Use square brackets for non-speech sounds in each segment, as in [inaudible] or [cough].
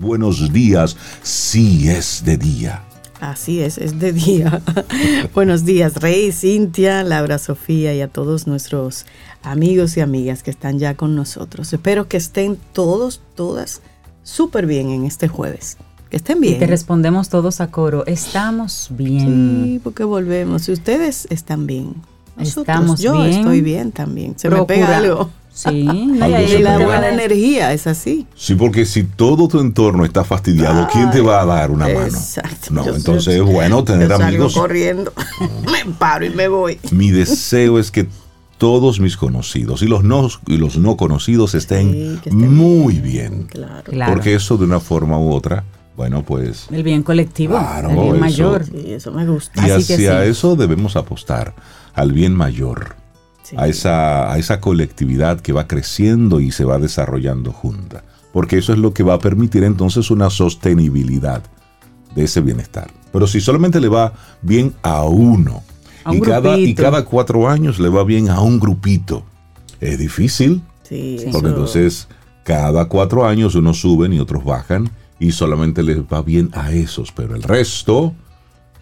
buenos días, si es de día. Así es, es de día. [laughs] Buenos días, Rey, Cintia, Laura, Sofía y a todos nuestros amigos y amigas que están ya con nosotros. Espero que estén todos, todas súper bien en este jueves. Que estén bien. Y te respondemos todos a coro, estamos bien. Sí, porque volvemos. Si ustedes están bien, estamos yo estoy bien también. Se me pega algo. Sí, y la buena energía es así. Sí, porque si todo tu entorno está fastidiado, ¿quién te va a dar una mano? Exacto. No, entonces es bueno tener yo amigos. corriendo, [laughs] me paro y me voy. Mi deseo es que todos mis conocidos y los no, y los no conocidos estén, muy bien. Claro. Porque eso de una forma u otra, bueno, pues... El bien colectivo, el bien mayor. Sí, eso me gusta. Y hacia eso debemos apostar, al bien mayor a, esa, a esa colectividad que va creciendo y se va desarrollando junta. Porque eso es lo que va a permitir entonces una sostenibilidad de ese bienestar. Pero si solamente le va bien a uno y, cada, y cada cuatro años le va bien a un grupito, es difícil. porque entonces cada cuatro años unos suben y otros bajan y solamente les va bien a esos, pero el resto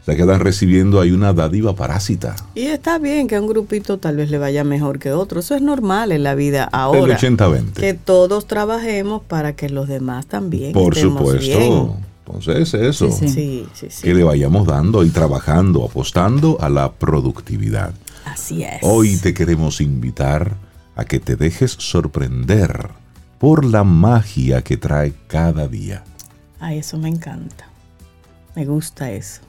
se quedan recibiendo ahí una dádiva parásita. Y está bien que a un grupito tal vez le vaya mejor que otro. Eso es normal en la vida ahora. El 80-20. Que todos trabajemos para que los demás también. Por supuesto. Entonces, eso. Sí, sí. Sí, que le vayamos dando y trabajando, apostando a la productividad. Así es. Hoy te queremos invitar a que te dejes sorprender por la magia que trae cada día. Ay, eso me encanta. Me gusta eso.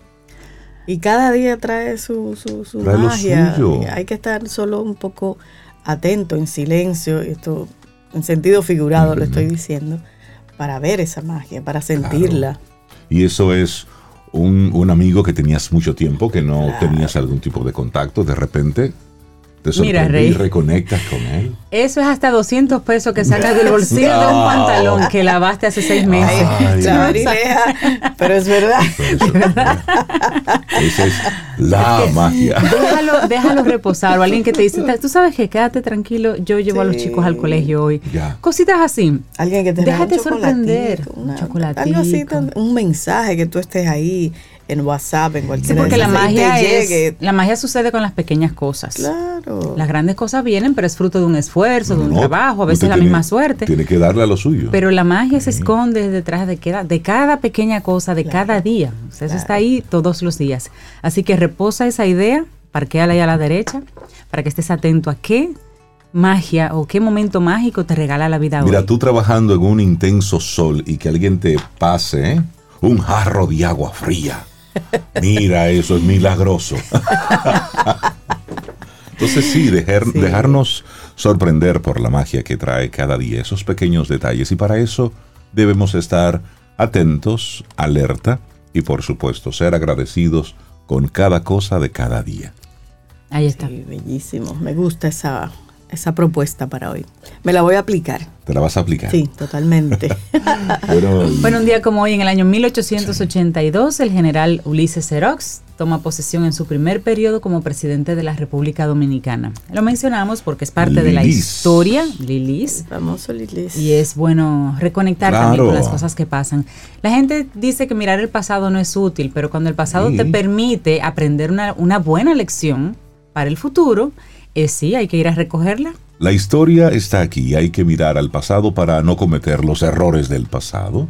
Y cada día trae su, su, magia. Hay que estar solo un poco atento, en silencio, esto en sentido figurado lo estoy diciendo, para ver esa magia, para sentirla. Y eso es un, un, amigo que tenías mucho tiempo, que no tenías algún tipo de contacto, de repente Mira, Rey. y reconectas con él. Eso es hasta 200 pesos que sacas del [laughs] bolsillo de un pantalón que lavaste hace seis meses. pero es verdad. [laughs] Esa es la magia. Déjalo, déjalo reposar. O alguien que te dice, tú sabes que quédate tranquilo, yo llevo a los chicos al colegio hoy. Cositas así. Alguien que te Déjate sorprender. Un chocolate. Algo así, un mensaje que tú estés ahí en WhatsApp, en cualquier Sí, porque la magia es, la magia sucede con las pequeñas cosas. Claro. Las grandes cosas vienen, pero es fruto de un esfuerzo, de un trabajo, a veces la misma suerte. Tiene que darle a lo suyo. Pero la magia se esconde detrás de cada, de cada pequeña cosa, de cada día. eso está ahí todos los días. Así que reposa esa idea, parquéala ahí a la derecha, para que estés atento a qué magia o qué momento mágico te regala la vida Mira, tú trabajando en un intenso sol y que alguien te pase un jarro de agua fría Mira, eso es milagroso. Entonces sí, dejarnos sorprender por la magia que trae cada día, esos pequeños detalles. Y para eso debemos estar atentos, alerta y por supuesto ser agradecidos con cada cosa de cada día. Ahí está. bellísimo. Me gusta esa, esa propuesta para hoy. Me la voy a aplicar. ¿Te la vas a aplicar? Sí, totalmente. [laughs] bueno, [laughs] un día como hoy, en el año 1882, el general Ulises Xerox toma posesión en su primer periodo como presidente de la República Dominicana. Lo mencionamos porque es parte de la historia, Lilis. famoso Lilis. Y es bueno reconectar también con las cosas que pasan. La gente dice que mirar el pasado no es útil, pero cuando el pasado te permite aprender una, una buena lección para el futuro, eh, sí, hay que ir a recogerla. La historia está aquí, hay que mirar al pasado para no cometer los errores del pasado.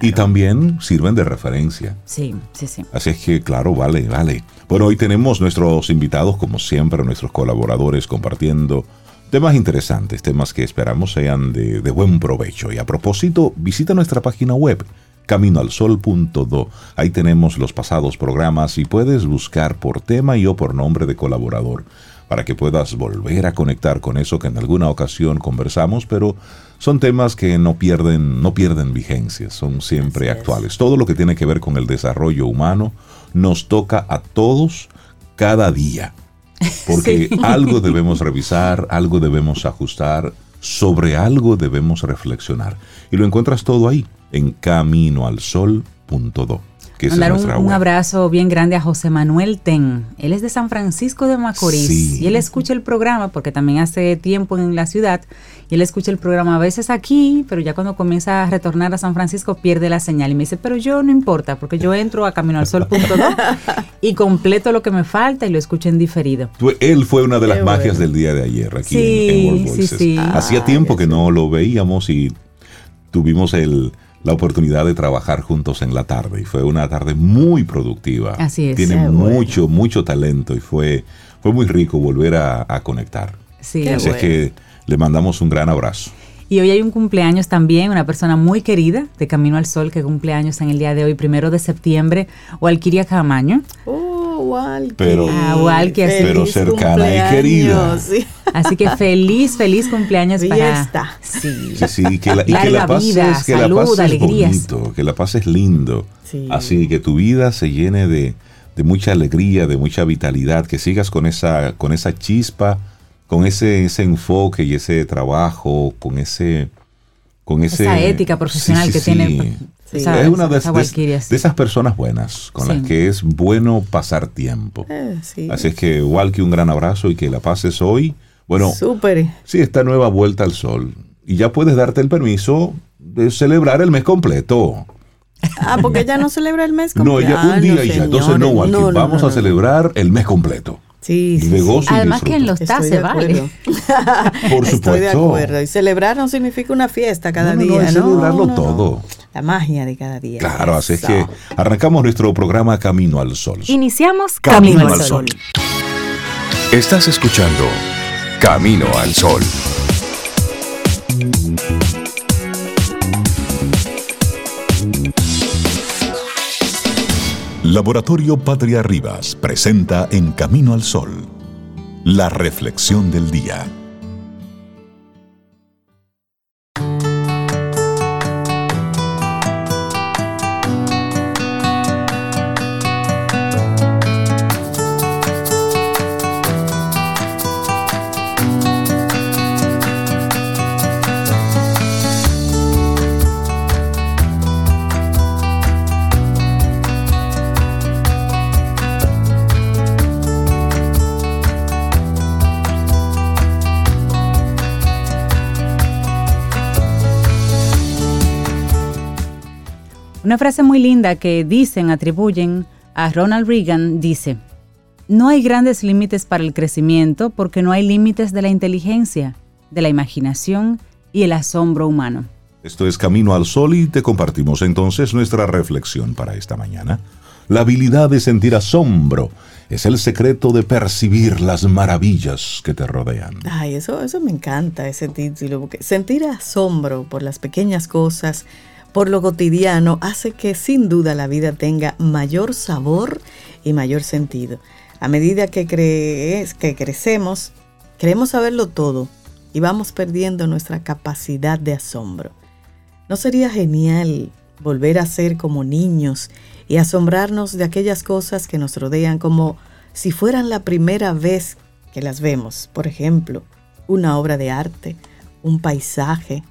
Y también sirven de referencia. Sí, sí, sí. Así es que, claro, vale, vale. Bueno, hoy tenemos nuestros invitados, como siempre, nuestros colaboradores compartiendo temas interesantes, temas que esperamos sean de, de buen provecho. Y a propósito, visita nuestra página web caminoalsol.do. Ahí tenemos los pasados programas y puedes buscar por tema y o por nombre de colaborador para que puedas volver a conectar con eso que en alguna ocasión conversamos, pero son temas que no pierden, no pierden vigencia, son siempre actuales. Todo lo que tiene que ver con el desarrollo humano nos toca a todos cada día, [laughs] porque algo debemos revisar, algo debemos ajustar, sobre algo debemos reflexionar. Y lo encuentras todo ahí, en caminoalsol.do Que Mandar un, abrazo bien grande a José Manuel Ten. Él es de San Francisco de Macorís y él escucha el programa porque también hace tiempo en la ciudad y él escucha el programa a veces aquí, pero ya cuando comienza a retornar a San Francisco pierde la señal y me dice, pero yo no importa porque yo entro a caminoalsol.do y completo lo que me falta y lo escucho en diferido. Él fue una de las magias del día de ayer aquí en, World Sí, Hacía tiempo que no lo veíamos y tuvimos el la oportunidad de trabajar juntos en la tarde y fue una tarde muy productiva. Así es. Tiene mucho, mucho talento y fue, fue muy rico volver a, conectar. Sí, Así es que le mandamos un gran abrazo. Y hoy hay un cumpleaños también, una persona muy querida de Camino al Sol que cumpleaños en el día de hoy, primero de septiembre, Walkiria Camaño. Oh, Walkie. Pero, ah, pero cercana y querida. Así que feliz, feliz cumpleaños para... Sí. sí, sí, que la, y que la pases, que la pases bonito, que la pases lindo. Así que tu vida se llene de, de mucha alegría, de mucha vitalidad, que sigas con esa, con esa chispa con ese, ese enfoque y ese trabajo, con ese... Con ese, esa ética profesional que tiene. Es una de, esas personas buenas con las que es bueno pasar tiempo. Eh, Así es que, igual que un gran abrazo y que la pases hoy. Bueno, Súper. sí, esta nueva vuelta al sol. Y ya puedes darte el permiso de celebrar el mes completo. Ah, porque ya no celebra el mes completo. No, ya un día y ya. Entonces, no, Walkie, vamos a celebrar el mes completo. Sí, sí, Además que en los TAS se vale. Por supuesto. Estoy de acuerdo. Y celebrar no significa una fiesta cada día, no, es celebrarlo todo. La magia de cada día. Claro, así es que arrancamos nuestro programa Camino al Sol. Iniciamos Camino, al Sol. Estás escuchando Camino al Sol. Laboratorio Patria Rivas presenta En Camino al Sol, la reflexión del día. Una frase muy linda que dicen, atribuyen a Ronald Reagan, dice, no hay grandes límites para el crecimiento porque no hay límites de la inteligencia, de la imaginación y el asombro humano. Esto es Camino al Sol y te compartimos entonces nuestra reflexión para esta mañana. La habilidad de sentir asombro es el secreto de percibir las maravillas que te rodean. Ay, eso, eso me encanta, ese título, porque sentir asombro por las pequeñas cosas, por lo cotidiano hace que sin duda la vida tenga mayor sabor y mayor sentido. A medida que, crees, que crecemos, queremos saberlo todo y vamos perdiendo nuestra capacidad de asombro. ¿No sería genial volver a ser como niños y asombrarnos de aquellas cosas que nos rodean como si fueran la primera vez que las vemos? Por ejemplo, una obra de arte, un paisaje,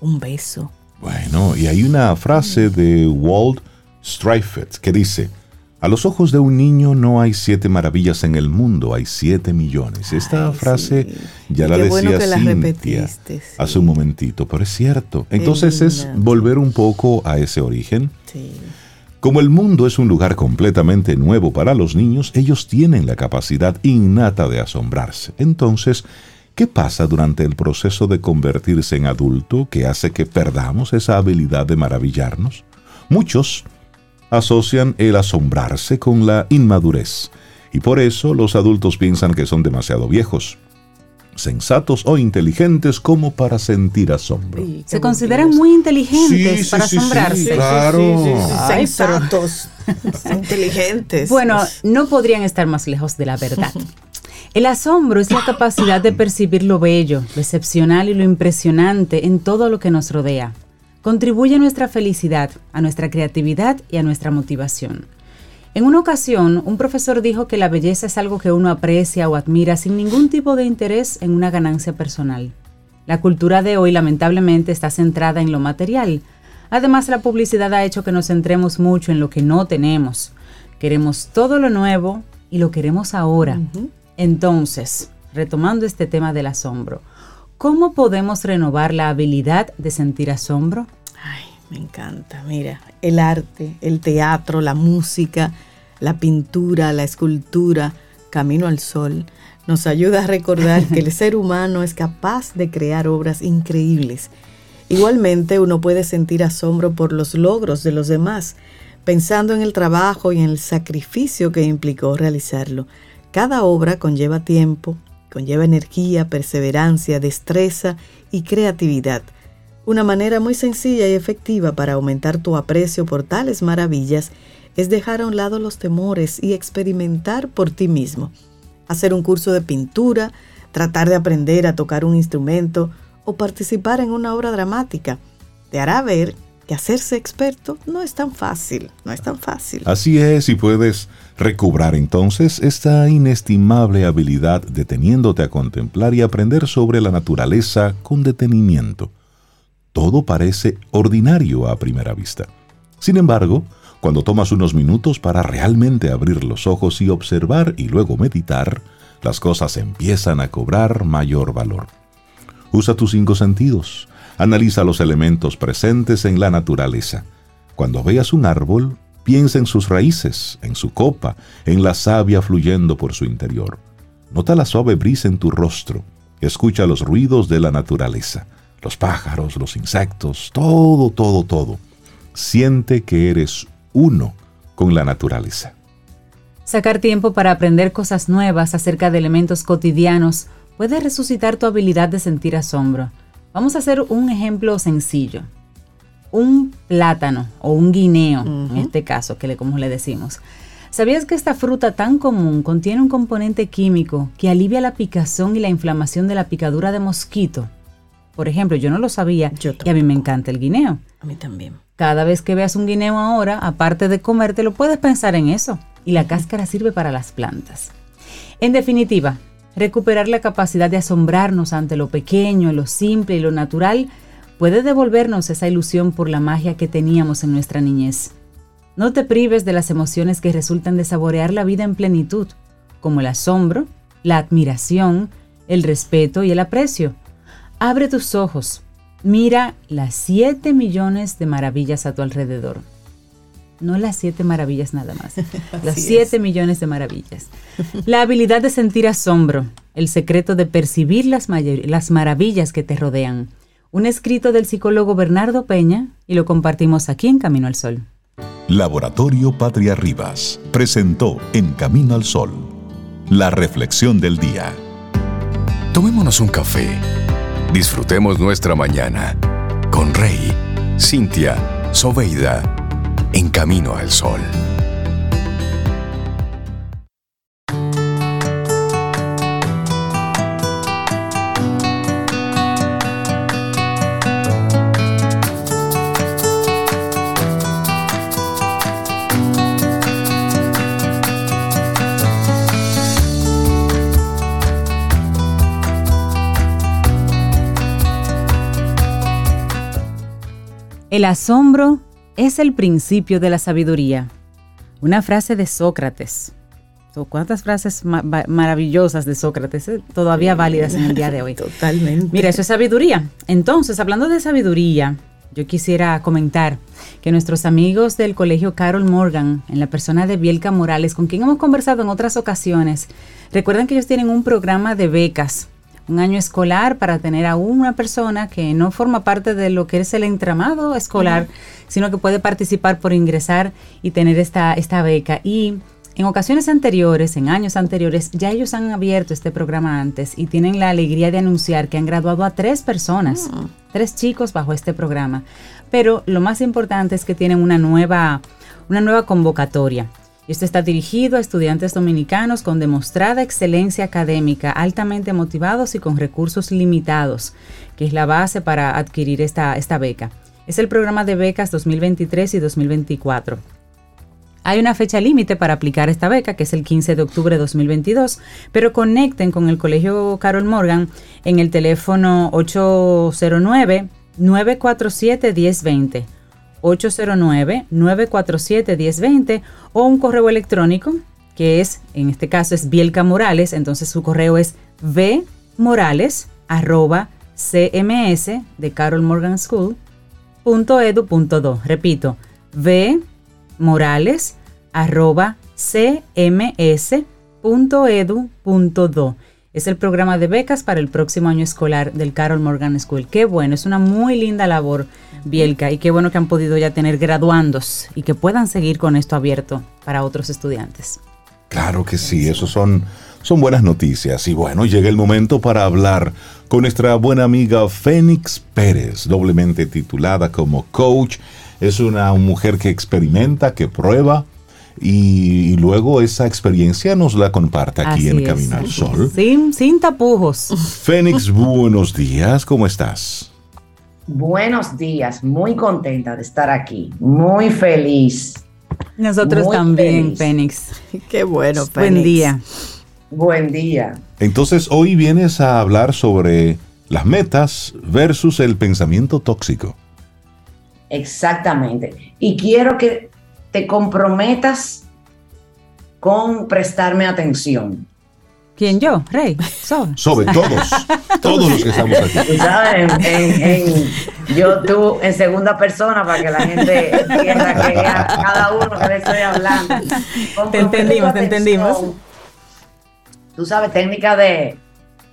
un beso, bueno, y hay una frase de Walt Streifert que dice, a los ojos de un niño no hay siete maravillas en el mundo, hay siete millones. Esta frase ya la decía Cintia hace un momentito, pero es cierto. Entonces es volver un poco a ese origen. Como el mundo es un lugar completamente nuevo para los niños, ellos tienen la capacidad innata de asombrarse. Entonces, ¿Qué pasa durante el proceso de convertirse en adulto que hace que perdamos esa habilidad de maravillarnos? Muchos asocian el asombrarse con la inmadurez y por eso los adultos piensan que son demasiado viejos sensatos o inteligentes como para sentir asombro. Se consideran muy inteligentes para asombrarse. claro. sensatos, [laughs] inteligentes. Bueno, no podrían estar más lejos de la verdad. [laughs] El asombro es la capacidad de percibir lo bello, lo excepcional y lo impresionante en todo lo que nos rodea. Contribuye a nuestra felicidad, a nuestra creatividad y a nuestra motivación. En una ocasión, un profesor dijo que la belleza es algo que uno aprecia o admira sin ningún tipo de interés en una ganancia personal. La cultura de hoy lamentablemente está centrada en lo material, Además, la publicidad ha hecho que nos centremos mucho en lo que no tenemos. Queremos todo lo nuevo y lo queremos ahora. Entonces, retomando este tema del asombro, ¿cómo podemos renovar la habilidad de sentir asombro? Ay, me encanta. Mira, el arte, el teatro, la música, la pintura, la escultura, Camino al Sol, nos ayuda a recordar que el [laughs] ser humano es capaz de crear obras increíbles. Igualmente uno puede sentir asombro por los logros de los demás, pensando en el trabajo y en el sacrificio que implicó realizarlo. Cada obra conlleva tiempo, conlleva energía, perseverancia, destreza y creatividad. Una manera muy sencilla y efectiva para aumentar tu aprecio por tales maravillas es dejar a un lado los temores y experimentar por ti mismo. Hacer un curso de pintura, tratar de aprender a tocar un instrumento o participar en una obra dramática te hará ver que hacerse experto no es tan fácil, no es tan fácil. Así es, y puedes recobrar entonces esta inestimable habilidad deteniéndote a contemplar y aprender sobre la naturaleza con detenimiento. Todo parece ordinario a primera vista. Sin embargo, cuando tomas unos minutos para realmente abrir los ojos y observar y luego meditar, las cosas empiezan a cobrar mayor valor. Usa tus cinco sentidos. Analiza los elementos presentes en la naturaleza. Cuando veas un árbol, piensa en sus raíces, en su copa, en la savia fluyendo por su interior. Nota la suave brisa en tu rostro. Escucha los ruidos de la naturaleza, los pájaros, los insectos, todo, todo, todo. Siente que eres uno con la naturaleza. Sacar tiempo para aprender cosas nuevas acerca de elementos cotidianos puede resucitar tu habilidad de sentir asombro. Vamos a hacer un ejemplo sencillo. Un plátano o un guineo, en este caso, que le, como le decimos. ¿Sabías que esta fruta tan común contiene un componente químico que alivia la picazón y la inflamación de la picadura de mosquito? Por ejemplo, yo no lo sabía y a mí me encanta el guineo. A mí también. Cada vez que veas un guineo ahora, aparte de comértelo, puedes pensar en eso. Y la cáscara sirve para las plantas. En definitiva, recuperar la capacidad de asombrarnos ante lo pequeño, lo simple y lo natural puede devolvernos esa ilusión por la magia que teníamos en nuestra niñez. No te prives de las emociones que resultan de saborear la vida en plenitud, como el asombro, la admiración, el respeto y el aprecio. Abre tus ojos, Mira las siete millones de maravillas a tu alrededor. No las siete maravillas nada más, [laughs] las siete millones de maravillas. La habilidad de sentir asombro, el secreto de percibir las, las maravillas que te rodean. Un escrito del psicólogo Bernardo Peña y lo compartimos aquí en Camino al Sol. Laboratorio Patria Rivas presentó En Camino al Sol la reflexión del día. Tomémonos un café Disfrutemos nuestra mañana con Rey, Cintia, Soveida, en camino al sol. El asombro es el principio de la sabiduría. Una frase de Sócrates. ¿Cuántas frases maravillosas de Sócrates eh? todavía válidas en el día de hoy? [laughs] Totalmente. Mira, eso es sabiduría. Entonces, hablando de sabiduría, yo quisiera comentar que nuestros amigos del Colegio Carol Morgan, en la persona de Bielka Morales, con quien hemos conversado en otras ocasiones, recuerdan que ellos tienen un programa de becas un año escolar para tener a una persona que no forma parte de lo que es el entramado escolar, sino que puede participar por ingresar y tener esta, esta beca. Y en ocasiones anteriores, en años anteriores, ya ellos han abierto este programa antes y tienen la alegría de anunciar que han graduado a tres personas, mm. tres chicos bajo este programa. Pero lo más importante es que tienen una nueva, una nueva convocatoria. Esto está dirigido a estudiantes dominicanos con demostrada excelencia académica, altamente motivados y con recursos limitados, que es la base para adquirir esta, esta beca. Es el programa de becas 2023 y 2024. Hay una fecha límite para aplicar esta beca, que es el 15 de octubre de 2022, pero conecten con el Colegio Carol Morgan en el teléfono 809 947 1020 809-947-1020 o un correo electrónico que es, en este caso es Bielka Morales, entonces su correo es vmorales arroba cms de Carol Morgan School punto edu punto do. Repito, v morales arroba cms punto edu punto do. Es el programa de becas para el próximo año escolar del Carol Morgan School. Qué bueno, es una muy linda labor, Bielka, y qué bueno que han podido ya tener graduandos y que puedan seguir con esto abierto para otros estudiantes. Claro que sí, eso son, son buenas noticias. Y bueno, llega el momento para hablar con nuestra buena amiga Fénix Pérez, doblemente titulada como coach. Es una mujer que experimenta, que prueba y, luego esa experiencia nos la comparte aquí en Camino al Sol. Sin, sin tapujos. Fénix, buenos días, ¿cómo estás? Buenos días, muy contenta de estar aquí, muy feliz. Nosotros también, Fénix. Qué bueno, Fénix. Buen día. Buen día. Entonces, hoy vienes a hablar sobre las metas versus el pensamiento tóxico. Exactamente. Y quiero que te comprometas con prestarme atención. ¿Quién yo? Rey. Sobre [laughs] todos. todos los que estamos aquí. ¿Sabes? yo tú en segunda persona para que la gente entienda que cada uno que le estoy hablando. Te entendimos, te entendimos tú sabes, técnica de,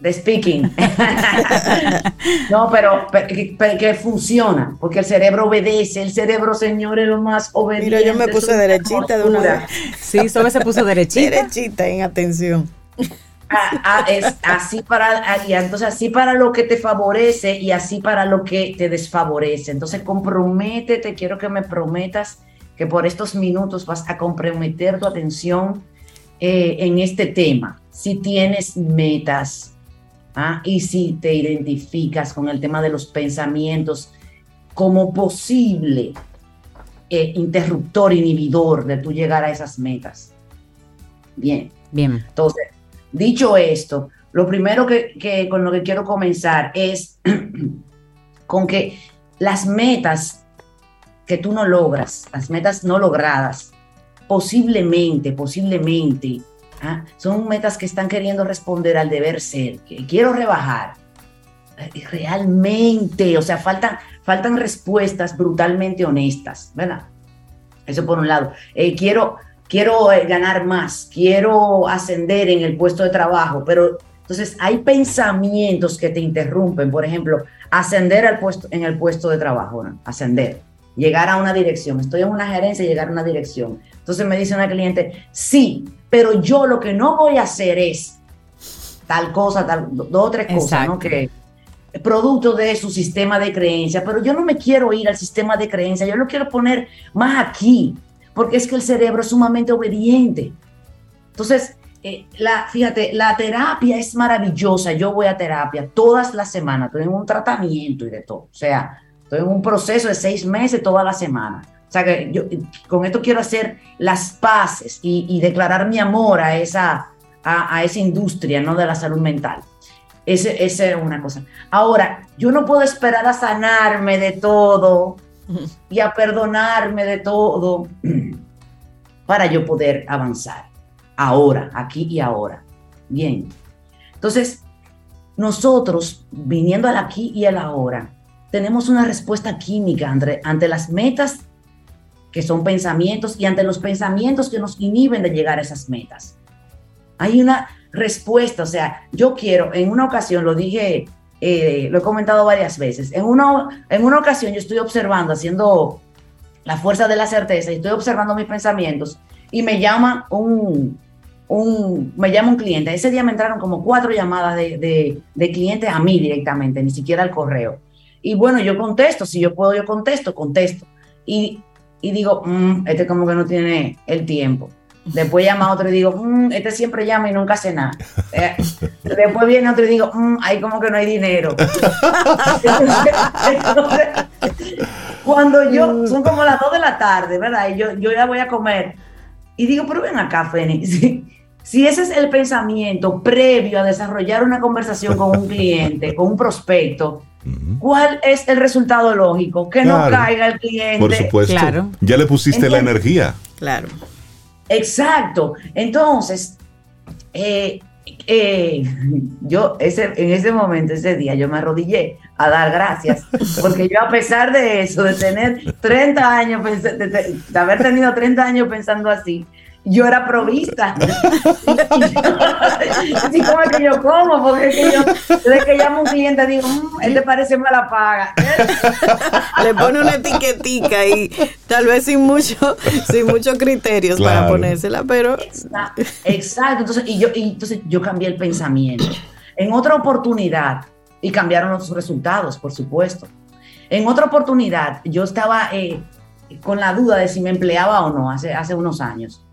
de speaking. [laughs] no, pero, que, funciona, porque el cerebro obedece, el cerebro, señor, es lo más obediente. Mira, yo me puse derechita de una vez. Sí, Sobe se puso derechita. derechita en atención. Ah, ah, es así para ah, y entonces así para lo que te favorece y así para lo que te desfavorece. Entonces comprométete, quiero que me prometas que por estos minutos vas a comprometer tu atención eh, en este tema si tienes metas ¿ah? y si te identificas con el tema de los pensamientos como posible eh, interruptor, inhibidor de tu llegar a esas metas. Bien. Bien. Entonces, dicho esto, lo primero que, con lo que quiero comenzar es [clears throat] con que las metas que tú no logras, las metas no logradas, posiblemente, posiblemente ¿ah? Son metas que están queriendo responder al deber ser, que quiero rebajar. Realmente, o sea, faltan, faltan respuestas brutalmente honestas, ¿verdad? Eso por un lado. Eh, quiero quiero eh, ganar más, quiero ascender en el puesto de trabajo, pero entonces hay pensamientos que te interrumpen, por ejemplo, ascender al puesto, en el puesto de trabajo, ascender, llegar a una dirección, estoy en una gerencia y llegar a una dirección. Entonces me dice una cliente, sí, pero yo lo que no voy a hacer es tal cosa, tal, dos o tres cosas, ¿no? Que producto de su sistema de creencia, pero yo no me quiero ir al sistema de creencia, yo lo quiero poner más aquí, porque es que el cerebro es sumamente obediente. Entonces, eh, la, fíjate, la terapia es maravillosa, yo voy a terapia todas las semanas, estoy en un tratamiento y de todo, o sea, estoy en un proceso de seis meses toda la semana. Sea, que yo con esto quiero hacer las paces y, declarar mi amor a esa, a, esa industria ¿no? de la salud mental. Esa es una cosa. Ahora, yo no puedo esperar a sanarme de todo y a perdonarme de todo [clears throat] para yo poder avanzar. Ahora, aquí y ahora. Bien. Entonces, nosotros, viniendo al aquí y al ahora, tenemos una respuesta química ante, ante las metas que son pensamientos, y ante los pensamientos que nos inhiben de llegar a esas metas. Hay una respuesta, o sea, yo quiero, en una ocasión, lo dije, eh, lo he comentado varias veces, en una, en una ocasión yo estoy observando, haciendo la fuerza de la certeza, y estoy observando mis pensamientos, y me llama un, un, me llama un cliente. Ese día me entraron como cuatro llamadas de, de, clientes a mí directamente, ni siquiera al correo. Y bueno, yo contesto, si yo puedo, yo contesto, contesto. Y y digo, mm, este como que no tiene el tiempo. Después llama otro y digo, mm, este siempre llama y nunca hace nada. Eh, [laughs] después viene otro y digo, mm, ahí como que no hay dinero. [laughs] cuando yo, son como las 2 de la tarde, ¿verdad? Y yo, yo ya voy a comer. Y digo, pero ven acá, Fénix. [laughs] Si ese es el pensamiento previo a desarrollar una conversación con un cliente, con un prospecto, ¿Cuál es el resultado lógico? Que no caiga el cliente. Por supuesto. Claro. Ya le pusiste la energía. Claro. Exacto. Entonces, eh, eh, yo ese, en ese momento, ese día, yo me arrodillé a dar gracias, [laughs] porque yo a pesar de eso, de tener 30 años, de, haber tenido 30 años pensando así, yo era provista. Así [laughs] como que yo como, porque es que yo, desde que llamo a un cliente digo, mmm, él le parece mala paga. Le pone una etiquetica y tal vez sin mucho, sin muchos criterios para ponérsela, pero. Exacto. Entonces, y yo, y entonces yo cambié el pensamiento. En otra oportunidad, y cambiaron los resultados, por supuesto. En otra oportunidad, yo estaba eh, con la duda de si me empleaba o no hace, hace unos años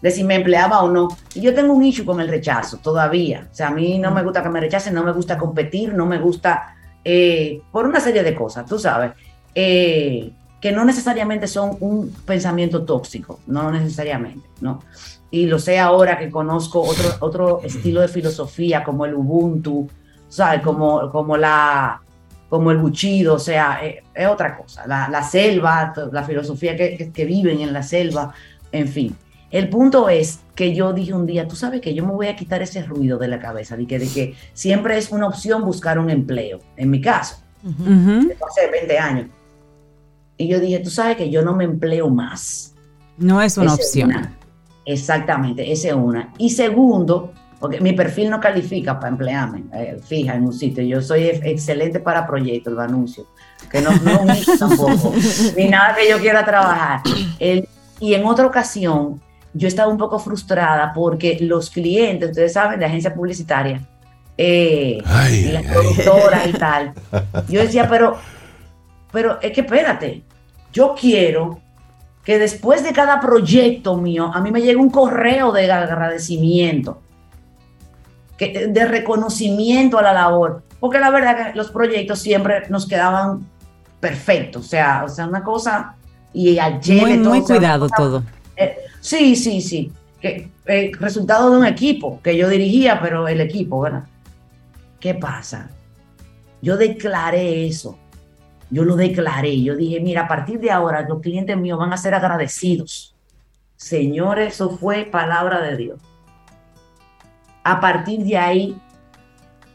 de si me empleaba o no. Y yo tengo un issue con el rechazo todavía. O sea, a mí no me gusta que me rechacen, no me gusta competir, no me gusta eh, por una serie de cosas, tú sabes, eh, que no necesariamente son un pensamiento tóxico, no necesariamente, ¿no? Y lo sé ahora que conozco otro, otro estilo de filosofía como el Ubuntu, ¿sabes? Como, como la como el buchido, o sea, eh, es, otra cosa. La, selva, la filosofía que, que viven en la selva, en fin. El punto es que yo dije un día, tú sabes que yo me voy a quitar ese ruido de la cabeza, de que, de que siempre es una opción buscar un empleo, en mi caso, hace 20 años. Y yo dije, tú sabes que yo no me empleo más. No es una opción. Exactamente, esa es una. Y segundo, porque mi perfil no califica para emplearme, eh, fija en un sitio. Yo soy excelente para proyectos, lo anuncio, que no, no [laughs] tampoco, ni nada que yo quiera trabajar. y en otra ocasión, yo estaba un poco frustrada porque los clientes, ustedes saben, de agencia publicitaria, eh, y las productoras y tal, [laughs] yo decía, pero, pero es que espérate, yo quiero que después de cada proyecto mío, a mí me llegue un correo de agradecimiento, que, de reconocimiento a la labor, porque la verdad que los proyectos siempre nos quedaban perfectos, o sea, o sea, una cosa y ayer muy, muy cuidado todo. Eh, Sí, sí, sí. Que, eh, resultado de un equipo que yo dirigía, pero el equipo, ¿verdad? ¿Qué pasa? Yo declaré eso. Yo lo declaré. Yo dije, mira, a partir de ahora los clientes míos van a ser agradecidos. Señores, eso fue palabra de Dios. A partir de ahí,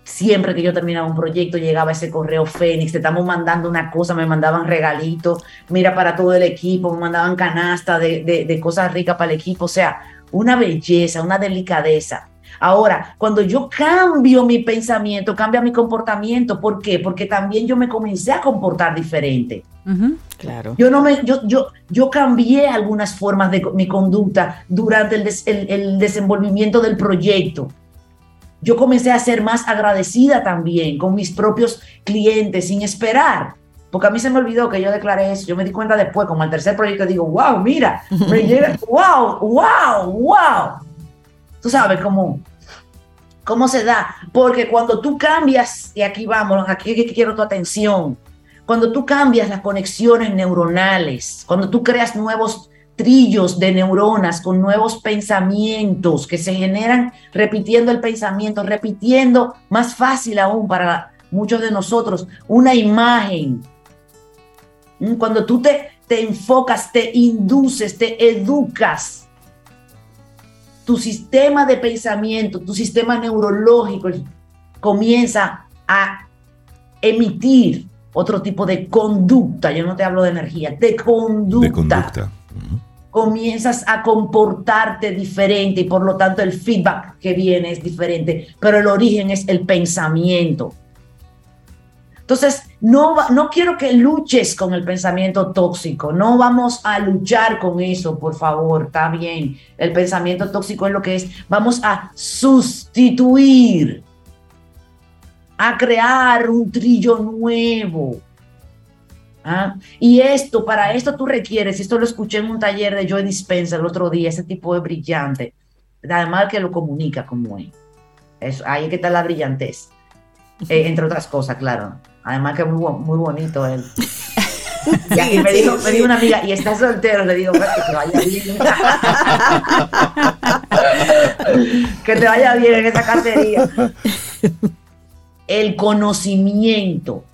siempre que yo terminaba un proyecto, llegaba ese correo Fénix, te estamos mandando una cosa, me mandaban regalitos, mira para todo el equipo, me mandaban canasta de, cosas ricas para el equipo, o sea, una belleza, una delicadeza. Ahora, cuando yo cambio mi pensamiento, cambia mi comportamiento, ¿por qué? Porque también yo me comencé a comportar diferente. claro. Yo no me, yo, yo, yo cambié algunas formas de mi conducta durante el, el desenvolvimiento del proyecto yo comencé a ser más agradecida también con mis propios clientes sin esperar. Porque a mí se me olvidó que yo declaré eso. Yo me di cuenta después, como el tercer proyecto, digo, wow, mira, me [laughs] llega, wow, wow, wow. Tú sabes cómo, cómo se da. Porque cuando tú cambias, y aquí vamos, aquí quiero tu atención, cuando tú cambias las conexiones neuronales, cuando tú creas nuevos de neuronas con nuevos pensamientos que se generan repitiendo el pensamiento, repitiendo más fácil aún para muchos de nosotros una imagen. Cuando tú te, te enfocas, te induces, te educas, tu sistema de pensamiento, tu sistema neurológico comienza a emitir otro tipo de conducta. Yo no te hablo de energía. De conducta comienzas a comportarte diferente y por lo tanto el feedback que viene es diferente, pero el origen es el pensamiento. Entonces, no, no quiero que luches con el pensamiento tóxico, no vamos a luchar con eso, por favor, está bien. El pensamiento tóxico es lo que es, vamos a sustituir, a crear un trillo nuevo ¿Ah? Y esto, para esto tú requieres, esto lo escuché en un taller de Joe Dispenza el otro día, ese tipo de brillante, además que lo comunica como es. ahí que está la brillantez, [laughs] eh, entre otras cosas, claro. Además que es muy, muy bonito él. [laughs] y me, dijo, me dijo una amiga, y está soltero, le digo, que te vaya bien. [laughs] que te vaya bien en esa cacería. el conocimiento.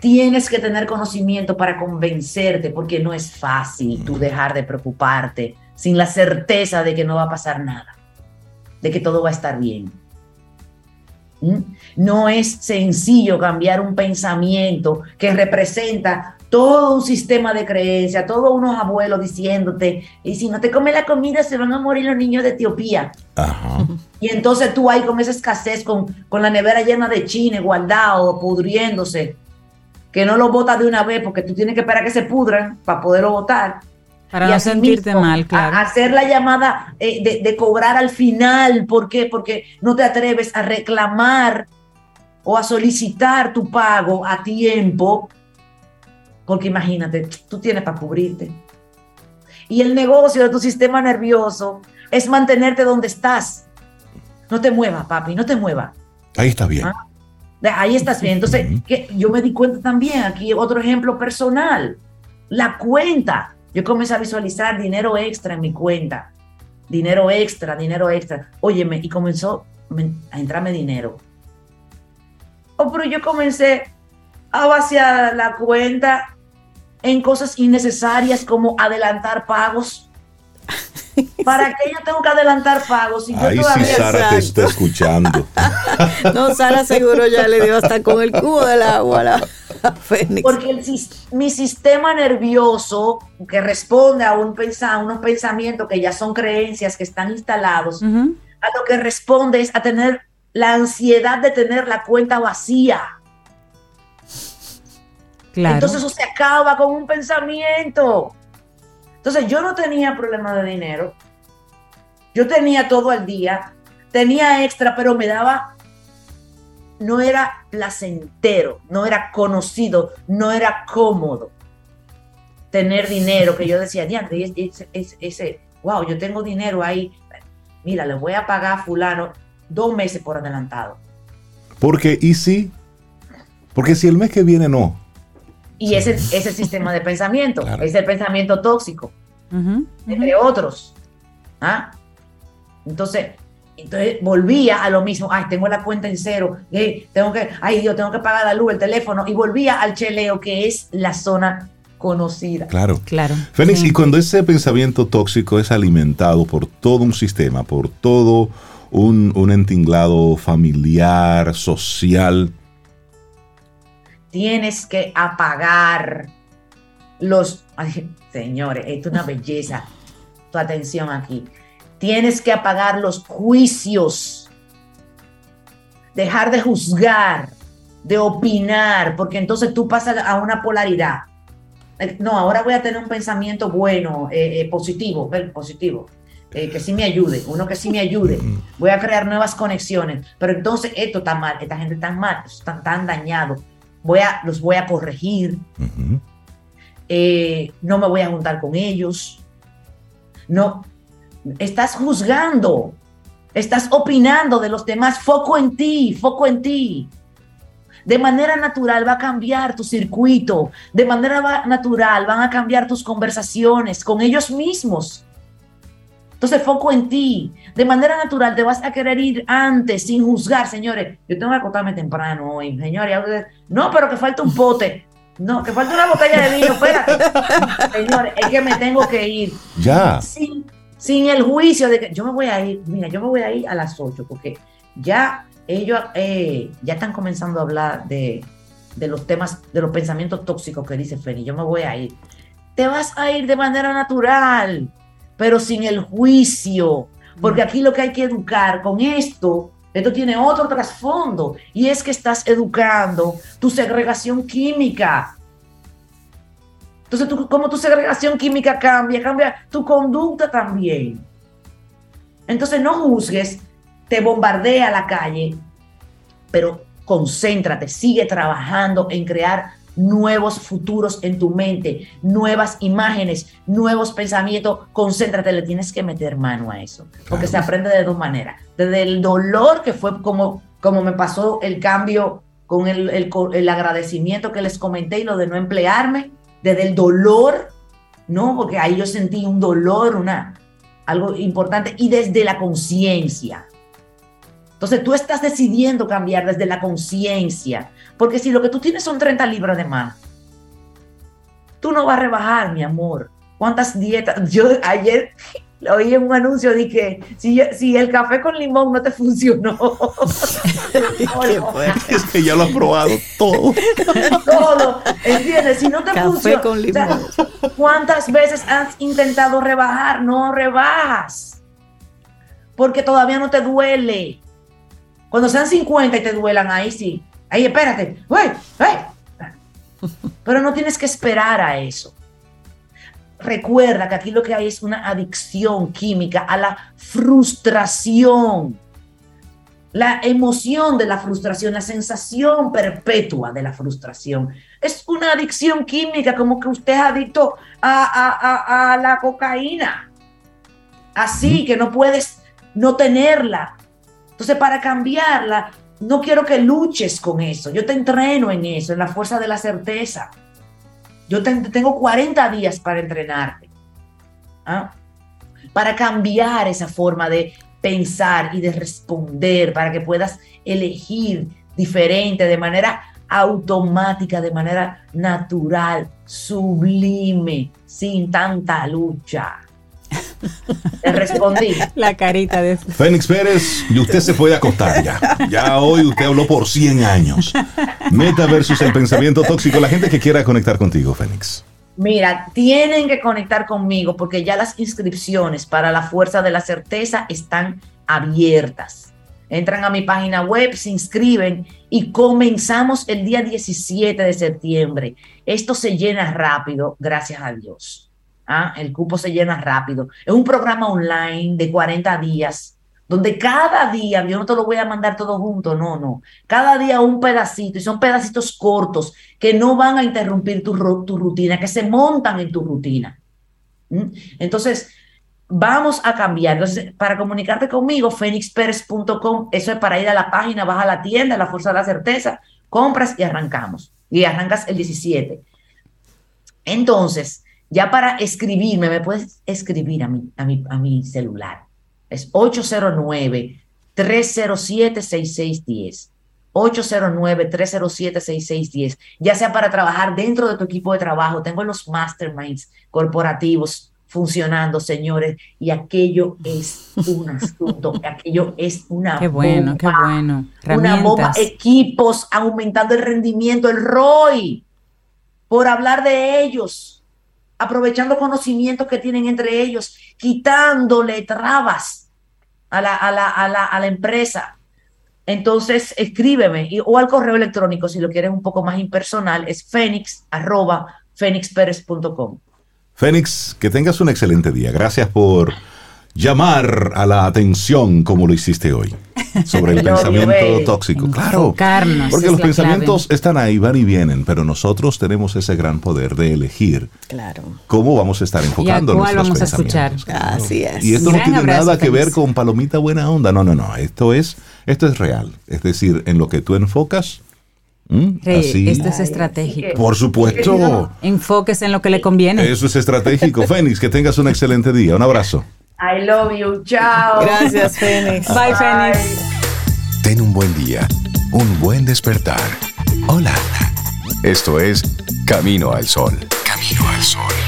Tienes que tener conocimiento para convencerte, porque no es fácil tú dejar de preocuparte sin la certeza de que no va a pasar nada, de que todo va a estar bien. ¿Mm? No es sencillo cambiar un pensamiento que representa todo un sistema de creencia, todos unos abuelos diciéndote, y si no te comes la comida se van a morir los niños de Etiopía. Y entonces tú ahí con esa escasez, con, con la nevera llena de chines, guardado, pudriéndose, que no lo botas de una vez porque tú tienes que esperar que se pudran para poderlo botar. Para no sentirte mal, claro. hacer la llamada eh, de, de, cobrar al final. ¿Por qué? Porque no te atreves a reclamar o a solicitar tu pago a tiempo porque imagínate, tú tienes para cubrirte. Y el negocio de tu sistema nervioso es mantenerte donde estás. No te muevas, papi, no te muevas. Ahí está bien. ¿Ah? Ahí estás bien. Entonces, que yo me di cuenta también, aquí otro ejemplo personal, la cuenta. Yo comencé a visualizar dinero extra en mi cuenta. Dinero extra, dinero extra. Óyeme, y comenzó a entrarme dinero. Oh, pero yo comencé a vaciar la cuenta en cosas innecesarias como adelantar pagos. ¿Para qué yo tengo que adelantar pagos? Si Ahí sí Sara te está escuchando. [laughs] no, Sara seguro ya le dio hasta con el cubo del agua a la, Porque mi sistema nervioso, que responde a, un unos pensamientos que ya son creencias que están instalados, a lo que responde es a tener la ansiedad de tener la cuenta vacía. Entonces eso se acaba con un pensamiento. Entonces yo no tenía problema de dinero. Yo tenía todo al día. Tenía extra, pero me daba... No era placentero, no era conocido, no era cómodo tener dinero, que yo decía, diante, ese, ese, ese, wow, yo tengo dinero ahí, mira, le voy a pagar a fulano dos meses por adelantado. Porque, ¿y si? Porque si el mes que viene no, y ese es el sistema de pensamiento, es el pensamiento tóxico, entre otros. ¿Ah? Entonces, entonces volvía a lo mismo, ay, tengo la cuenta en cero, tengo que, ay Dios, tengo que pagar la luz, el teléfono, y volvía al cheleo, que es la zona conocida. Claro. Claro. Fénix, y cuando ese pensamiento tóxico es alimentado por todo un sistema, por todo un, un entinglado familiar, social, tienes que apagar los... señores, esto es una [laughs] belleza. Tu atención aquí. Tienes que apagar los juicios. Dejar de juzgar, de opinar, porque entonces tú pasas a una polaridad. Eh, no, ahora voy a tener un pensamiento bueno, eh, eh, positivo, positivo. que sí me ayude, uno que sí me ayude. [laughs] Voy a crear nuevas conexiones. Pero entonces esto está mal, esta gente está mal, están tan dañado voy a, los voy a corregir, eh, no me voy a juntar con ellos. No, estás juzgando, estás opinando de los demás, foco en ti, foco en ti. De manera natural va a cambiar tu circuito, de manera natural van a cambiar tus conversaciones con ellos mismos. Entonces, foco en ti. De manera natural te vas a querer ir antes, sin juzgar, señores. Yo tengo que acostarme temprano hoy, señores. No, pero que falta un pote. No, que falta una botella de vino. Espérate. [laughs] señores, es que me tengo que ir. Ya. Sin, sin el juicio de que yo me voy a ir. Mira, yo me voy a ir a las 8 porque ya ellos eh, ya están comenzando a hablar de, de los temas, de los pensamientos tóxicos que dice Feni. Yo me voy a ir. Te vas a ir de manera natural pero sin el juicio. Porque aquí lo que hay que educar con esto, esto tiene otro trasfondo, y es que estás educando tu segregación química. Entonces, tú, como tu segregación química cambia, cambia tu conducta también. Entonces, no juzgues, te bombardea la calle, pero concéntrate, sigue trabajando en crear nuevos futuros en tu mente, nuevas imágenes, nuevos pensamientos. Concéntrate, le tienes que meter mano a eso, porque se aprende de dos maneras. Desde el dolor, que fue como, como me pasó el cambio con el, el, agradecimiento que les comenté y lo de no emplearme, desde el dolor, ¿no? Porque ahí yo sentí un dolor, una, algo importante, y desde la conciencia. Entonces tú estás decidiendo cambiar desde la conciencia, porque si lo que tú tienes son 30 libras de más, tú no vas a rebajar, mi amor. ¿Cuántas dietas? [laughs] Yo ayer oí en un anuncio de que si, si el café con limón no te [laughs] funcionó. [laughs] es que ya lo has probado todo. todo, ¿entiendes? Si no te Con limón. ¿Cuántas veces has intentado rebajar? No rebajas. Porque todavía no te duele. Cuando sean 50 y te duelan, ahí sí. Ahí espérate. ¡Uy! Pero no tienes que esperar a eso. Recuerda que aquí lo que hay es una adicción química a la frustración. La emoción de la frustración, la sensación perpetua de la frustración. Es una adicción química, como que usted es adicto a, a la cocaína. Así que no puedes no tenerla. Entonces, para cambiarla, no quiero que luches con eso. Yo te entreno en eso, en la fuerza de la certeza. Yo tengo 40 días para entrenarte, ¿ah? para cambiar esa forma de pensar y de responder, para que puedas elegir diferente, de manera automática, de manera natural, sublime, sin tanta lucha. Le respondí. La carita de Fénix Pérez, y usted se puede acostar ya. Ya hoy usted habló por 100 años. Meta versus el pensamiento tóxico. La gente que quiera conectar contigo, Fénix. Mira, tienen que conectar conmigo porque ya las inscripciones para la Fuerza de la Certeza están abiertas. Entran a mi página web, se inscriben y comenzamos el día 17 de septiembre. Esto se llena rápido, gracias a Dios. ¿Ah? el cupo se llena rápido. Es un programa online de 40 días, donde cada día, yo no te lo voy a mandar todo junto, no, no, cada día un pedacito, y son pedacitos cortos que no van a interrumpir tu, rutina, que se montan en tu rutina. Entonces, vamos a cambiar. Entonces, para comunicarte conmigo, fenixperes.com, eso es para ir a la página, vas a la tienda, la fuerza de la certeza, compras y arrancamos. Y arrancas el 17. Entonces, ya para escribirme, me puedes escribir a mi, a mi, a mi celular. Es 809-307-6610. 809-307-6610. Ya sea para trabajar dentro de tu equipo de trabajo. Tengo los masterminds corporativos funcionando, señores, y aquello es un [laughs] asunto, aquello es una qué bueno, Qué bueno, Una bomba, equipos aumentando el rendimiento, el ROI, por hablar de ellos aprovechando conocimientos que tienen entre ellos, quitándole trabas a la, a la, a la, a la empresa. Entonces, escríbeme o al correo electrónico, si lo quieres un poco más impersonal, es fénix arroba. Fénix, que tengas un excelente día. Gracias por llamar a la atención como lo hiciste hoy sobre el [laughs] pensamiento tóxico. Claro, porque los pensamientos están ahí, van y vienen, pero nosotros tenemos ese gran poder de elegir claro. cómo vamos a estar enfocando nuestros vamos a escuchar. Así es. Y esto no tiene nada que ver con palomita buena onda, no, no, no, esto es, esto es real. Es decir, en lo que tú enfocas, Así. Esto es estratégico. Por supuesto. Enfoques en lo que le conviene. Eso es estratégico. [laughs] Fénix, que tengas un excelente día. Un abrazo. I love you. Chao. Gracias, [laughs] Fénix. Bye, Fénix. Ten un buen día, un buen despertar. Hola. Esto es Camino al Sol. Camino al Sol.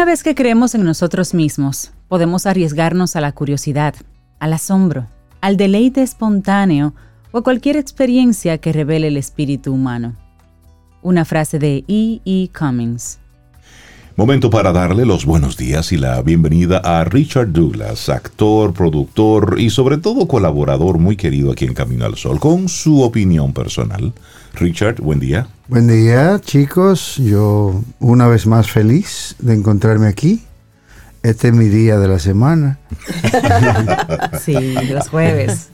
Una vez que creemos en nosotros mismos, podemos arriesgarnos a la curiosidad, al asombro, al deleite espontáneo o a cualquier experiencia que revele el espíritu humano. Una frase de E. E. Cummings. Momento para darle los buenos días y la bienvenida a Richard Douglas, actor, productor y sobre todo colaborador muy querido aquí en Camino al Sol, con su opinión personal. Richard, buen día. Buen día, chicos. Yo una vez más feliz de encontrarme aquí. Este es mi día de la semana. [laughs] sí, los jueves.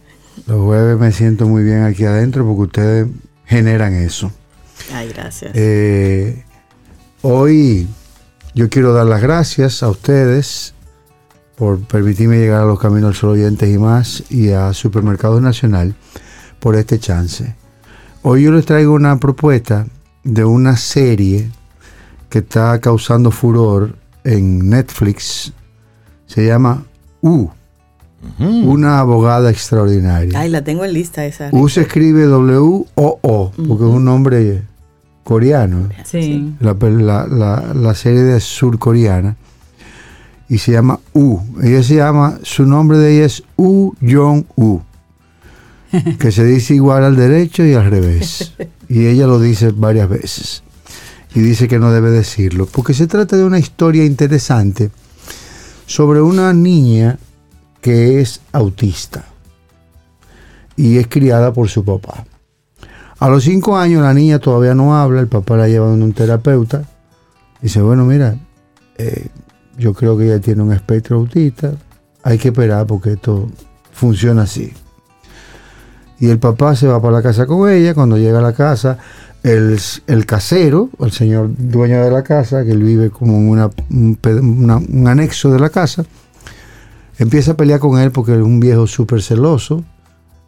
Los jueves me siento muy bien aquí adentro porque ustedes generan eso. Ay, gracias. Eh, hoy yo quiero dar las gracias a ustedes por permitirme llegar a los Caminos al Sol Oyentes y más y a Supermercados Nacional por este chance. Hoy yo les traigo una propuesta de una serie que está causando furor en Netflix. Se llama U. Una abogada extraordinaria. Ay, la tengo en lista esa. U se escribe W-O-O, porque es un nombre coreano. Sí. La, la, la, serie de surcoreana. Y se llama U. Ella se llama, su nombre de ella es U Jong-U. [laughs] Que se dice igual al derecho y al revés. [laughs] Y ella lo dice varias veces. Y dice que no debe decirlo. Porque se trata de una historia interesante sobre una niña que es autista y es criada por su papá. A los cinco años la niña todavía no habla, el papá la lleva a un terapeuta. Dice, bueno, mira, eh, yo creo que ella tiene un espectro autista, hay que esperar porque esto funciona así. Y el papá se va para la casa con ella, cuando llega a la casa, el, casero, el señor dueño de la casa, que él vive como en un, anexo de la casa, empieza a pelear con él porque es un viejo súper celoso,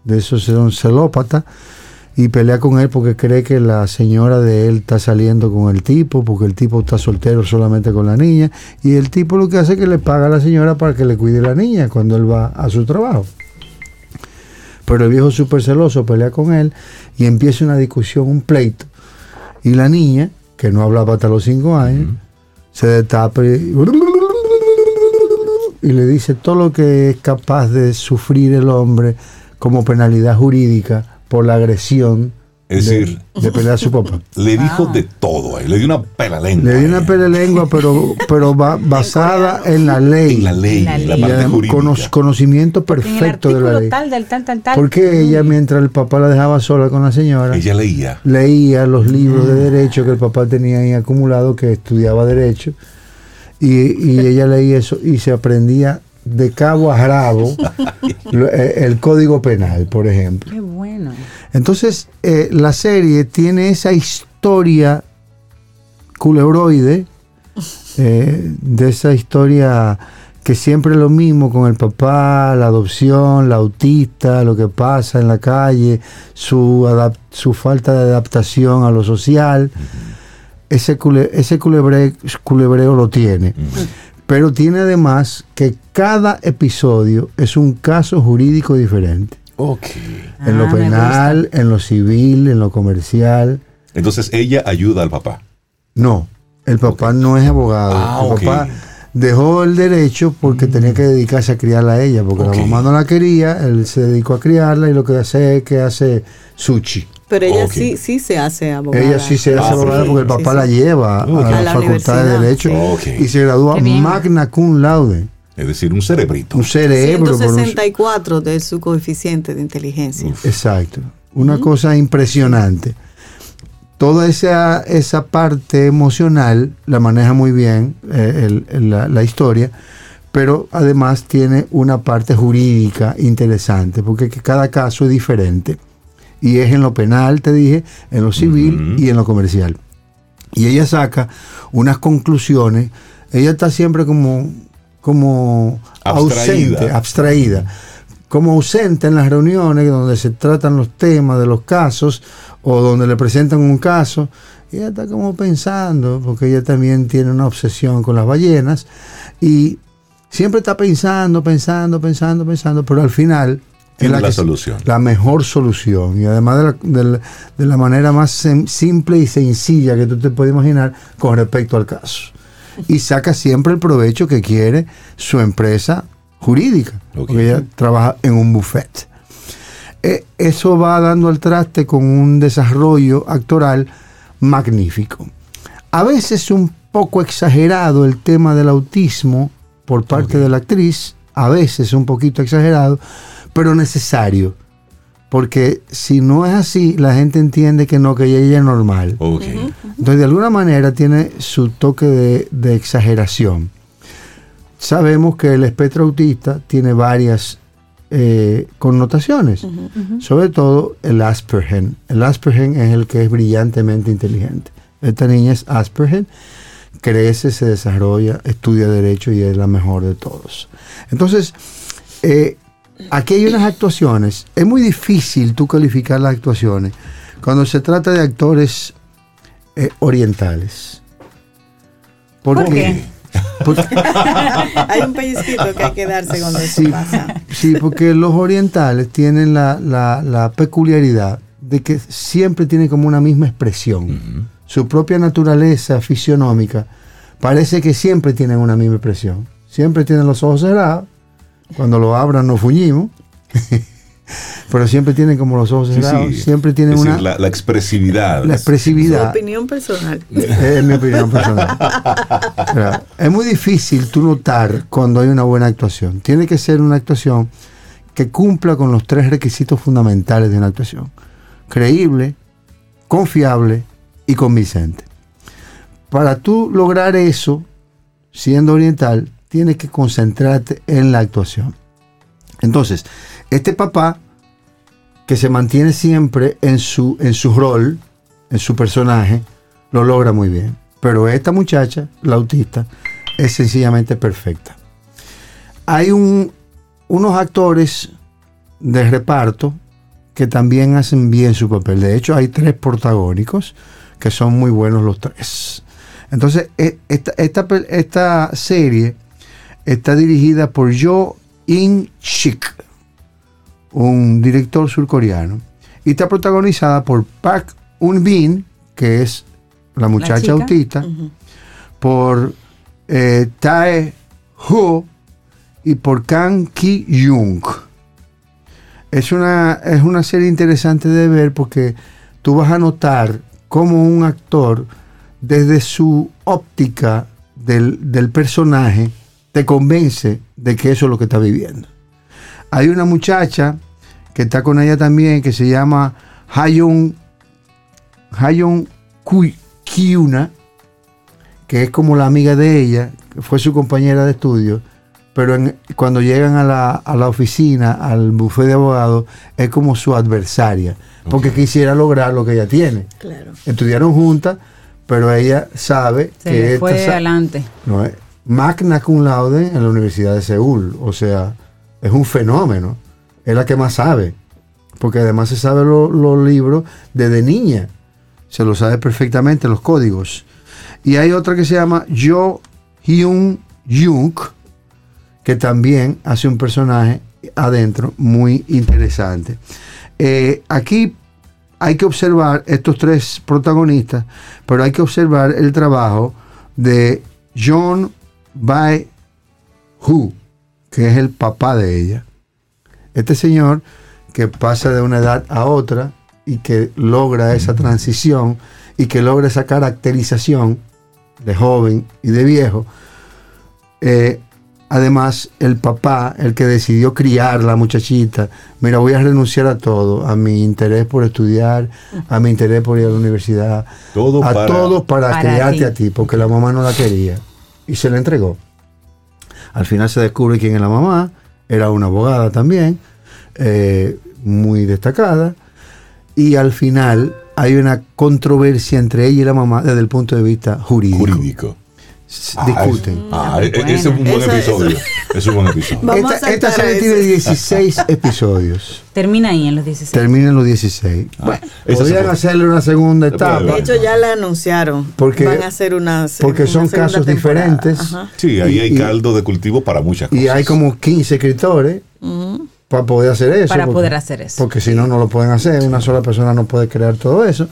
de esos un celópata, y pelea con él porque cree que la señora de él está saliendo con el tipo, porque el tipo está soltero solamente con la niña, y el tipo lo que hace es que le paga a la señora para que le cuide la niña cuando él va a su trabajo. Pero el viejo súper celoso pelea con él y empieza una discusión, un pleito, y la niña, que no hablaba hasta los cinco años, se destapa y, y le dice todo lo que es capaz de sufrir el hombre como penalidad jurídica por la agresión es de, decir, de pelear a su papá. [laughs] Le dijo de todo ahí, le dio una pelalengua. Le dio una pelalengua, pero, pero va, [laughs] basada en la ley. En la ley, en la, parte jurídica. conocimiento perfecto de la ley. Tal, del, tal, tal, tal. Porque ella, mientras el papá la dejaba sola con la señora, ella leía. Leía los libros de derecho que el papá tenía ahí acumulado, que estudiaba derecho. Y, y ella leía eso y se aprendía de cabo a rabo [laughs] eh, el código penal, por ejemplo. Qué bueno. Entonces, eh, la serie tiene esa historia culebroide, eh, de esa historia que siempre es lo mismo con el papá, la adopción, la autista, lo que pasa en la calle, su, su falta de adaptación a lo social. Ese, ese culebreo lo tiene. Pero tiene además que cada episodio es un caso jurídico diferente. Ok. En lo ah, penal, en lo civil, en lo comercial. Entonces ella ayuda al papá. No, el papá no es abogado. Ah, el papá dejó el derecho porque mm. tenía que dedicarse a criarla a ella, porque la mamá no la quería, él se dedicó a criarla y lo que hace es que hace sushi. Pero ella sí, sí se hace abogada. Ella sí se hace abogada porque el papá la lleva a, la, Facultad de Derecho y se gradúa magna cum laude. Es decir, un cerebrito. Un cerebro. 164 de su coeficiente de inteligencia. Exacto. Una cosa impresionante. Toda esa, esa parte emocional la maneja muy bien eh, la, la historia pero además tiene una parte jurídica interesante, porque cada caso es diferente y es en lo penal, te dije, en lo civil y en lo comercial. Y ella saca unas conclusiones, ella está siempre como, como ausente, abstraída, como ausente en las reuniones donde se tratan los temas de los casos o donde le presentan un caso. Ella está como pensando, porque ella también tiene una obsesión con las ballenas y siempre está pensando, pensando, pensando, pensando, pero al final es la, solución. La mejor solución. Y además de la, manera más simple y sencilla que tú te puedes imaginar con respecto al caso. Y saca siempre el provecho que quiere su empresa jurídica. Porque ella trabaja en un buffet. E, eso va dando al traste con un desarrollo actoral magnífico. A veces un poco exagerado el tema del autismo por parte de la actriz, a veces un poquito exagerado, pero necesario. Porque si no es así, la gente entiende que no, que ella es normal. Entonces, de alguna manera tiene su toque de, exageración. Sabemos que el espectro autista tiene varias eh, connotaciones, sobre todo el Aspergen. El Aspergen es el que es brillantemente inteligente. Esta niña es Aspergen crece, se desarrolla, estudia derecho y es la mejor de todos. Entonces, eh, aquí hay unas actuaciones, es muy difícil tú calificar las actuaciones cuando se trata de actores eh, orientales. ¿Por qué? [laughs] hay un pellizquito que hay que darse cuando sí, eso pasa. Sí, porque los orientales tienen la, peculiaridad de que siempre tienen como una misma expresión. Su propia naturaleza fisionómica parece que siempre tienen una misma expresión. Siempre tienen los ojos cerrados. Cuando lo abran nos fuñimos. [laughs] pero siempre tienen como los ojos cerrados, siempre tienen una... la, expresividad. La expresividad. Su opinión personal. Es mi opinión personal. [laughs] es muy difícil tú notar cuando hay una buena actuación. Tiene que ser una actuación que cumpla con los tres requisitos fundamentales de una actuación. Creíble, confiable y convincente. Para tú lograr eso, siendo oriental, tienes que concentrarte en la actuación. Entonces, este papá, que se mantiene siempre en su, en su rol, en su personaje, lo logra muy bien. Pero esta muchacha, la autista, es sencillamente perfecta. Hay unos actores de reparto que también hacen bien su papel. De hecho, hay tres protagónicos que son muy buenos los tres. Entonces, e, esta, esta, esta serie está dirigida por Jo In-shik un director surcoreano, y está protagonizada por Park Un-bin, que es la muchacha autista, por eh, Tae Ho y por Kang Ki-jung. Es una, es una serie interesante de ver porque tú vas a notar cómo un actor, desde su óptica del, del personaje, te convence de que eso es lo que está viviendo. Hay una muchacha que está con ella también que se llama Hayon, Hayon Kiuna, que es como la amiga de ella, que fue su compañera de estudio, pero cuando llegan a la, oficina, al bufete de abogados, es como su adversaria, porque quisiera lograr lo que ella tiene. Estudiaron juntas, pero ella sabe que fue adelante. No, es magna cum laude en la Universidad de Seúl, o sea, es un fenómeno. Es la que más sabe. Porque además se sabe los libros desde niña. Se lo sabe perfectamente, los códigos. Y hay otra que se llama Jo Hyun Jung, que también hace un personaje adentro muy interesante. Eh, aquí hay que observar estos tres protagonistas, pero hay que observar el trabajo de John Bae Hu, que es el papá de ella. Este señor que pasa de una edad a otra y que logra esa transición y que logra esa caracterización de joven y de viejo. Eh, además, el papá, el que decidió criar la muchachita, mira, voy a renunciar a todo, a mi interés por estudiar, a mi interés por ir a la universidad, todo a todo para, criarte a ti, porque la mamá no la quería. Y se la entregó. Al final se descubre quién es la mamá, era una abogada también, eh, muy destacada, y al final hay una controversia entre ella y la mamá desde el punto de vista jurídico. Jurídico. Ah, discuten. Ah, e-, ese es un buen episodio. Es un buen episodio. Esta, serie tiene 16 [laughs] episodios. Termina ahí en los 16. Termina en los 16. Ah, bueno, podrían hacerle una segunda etapa. De hecho, ya la anunciaron. Porque, Van a hacer unas. Porque son casos diferentes. Sí, ahí hay caldo de cultivo para muchas cosas. Y hay como 15 escritores. Para poder hacer eso. Para poder hacer eso. Porque si no, no lo pueden hacer. Una sola persona no puede crear todo eso.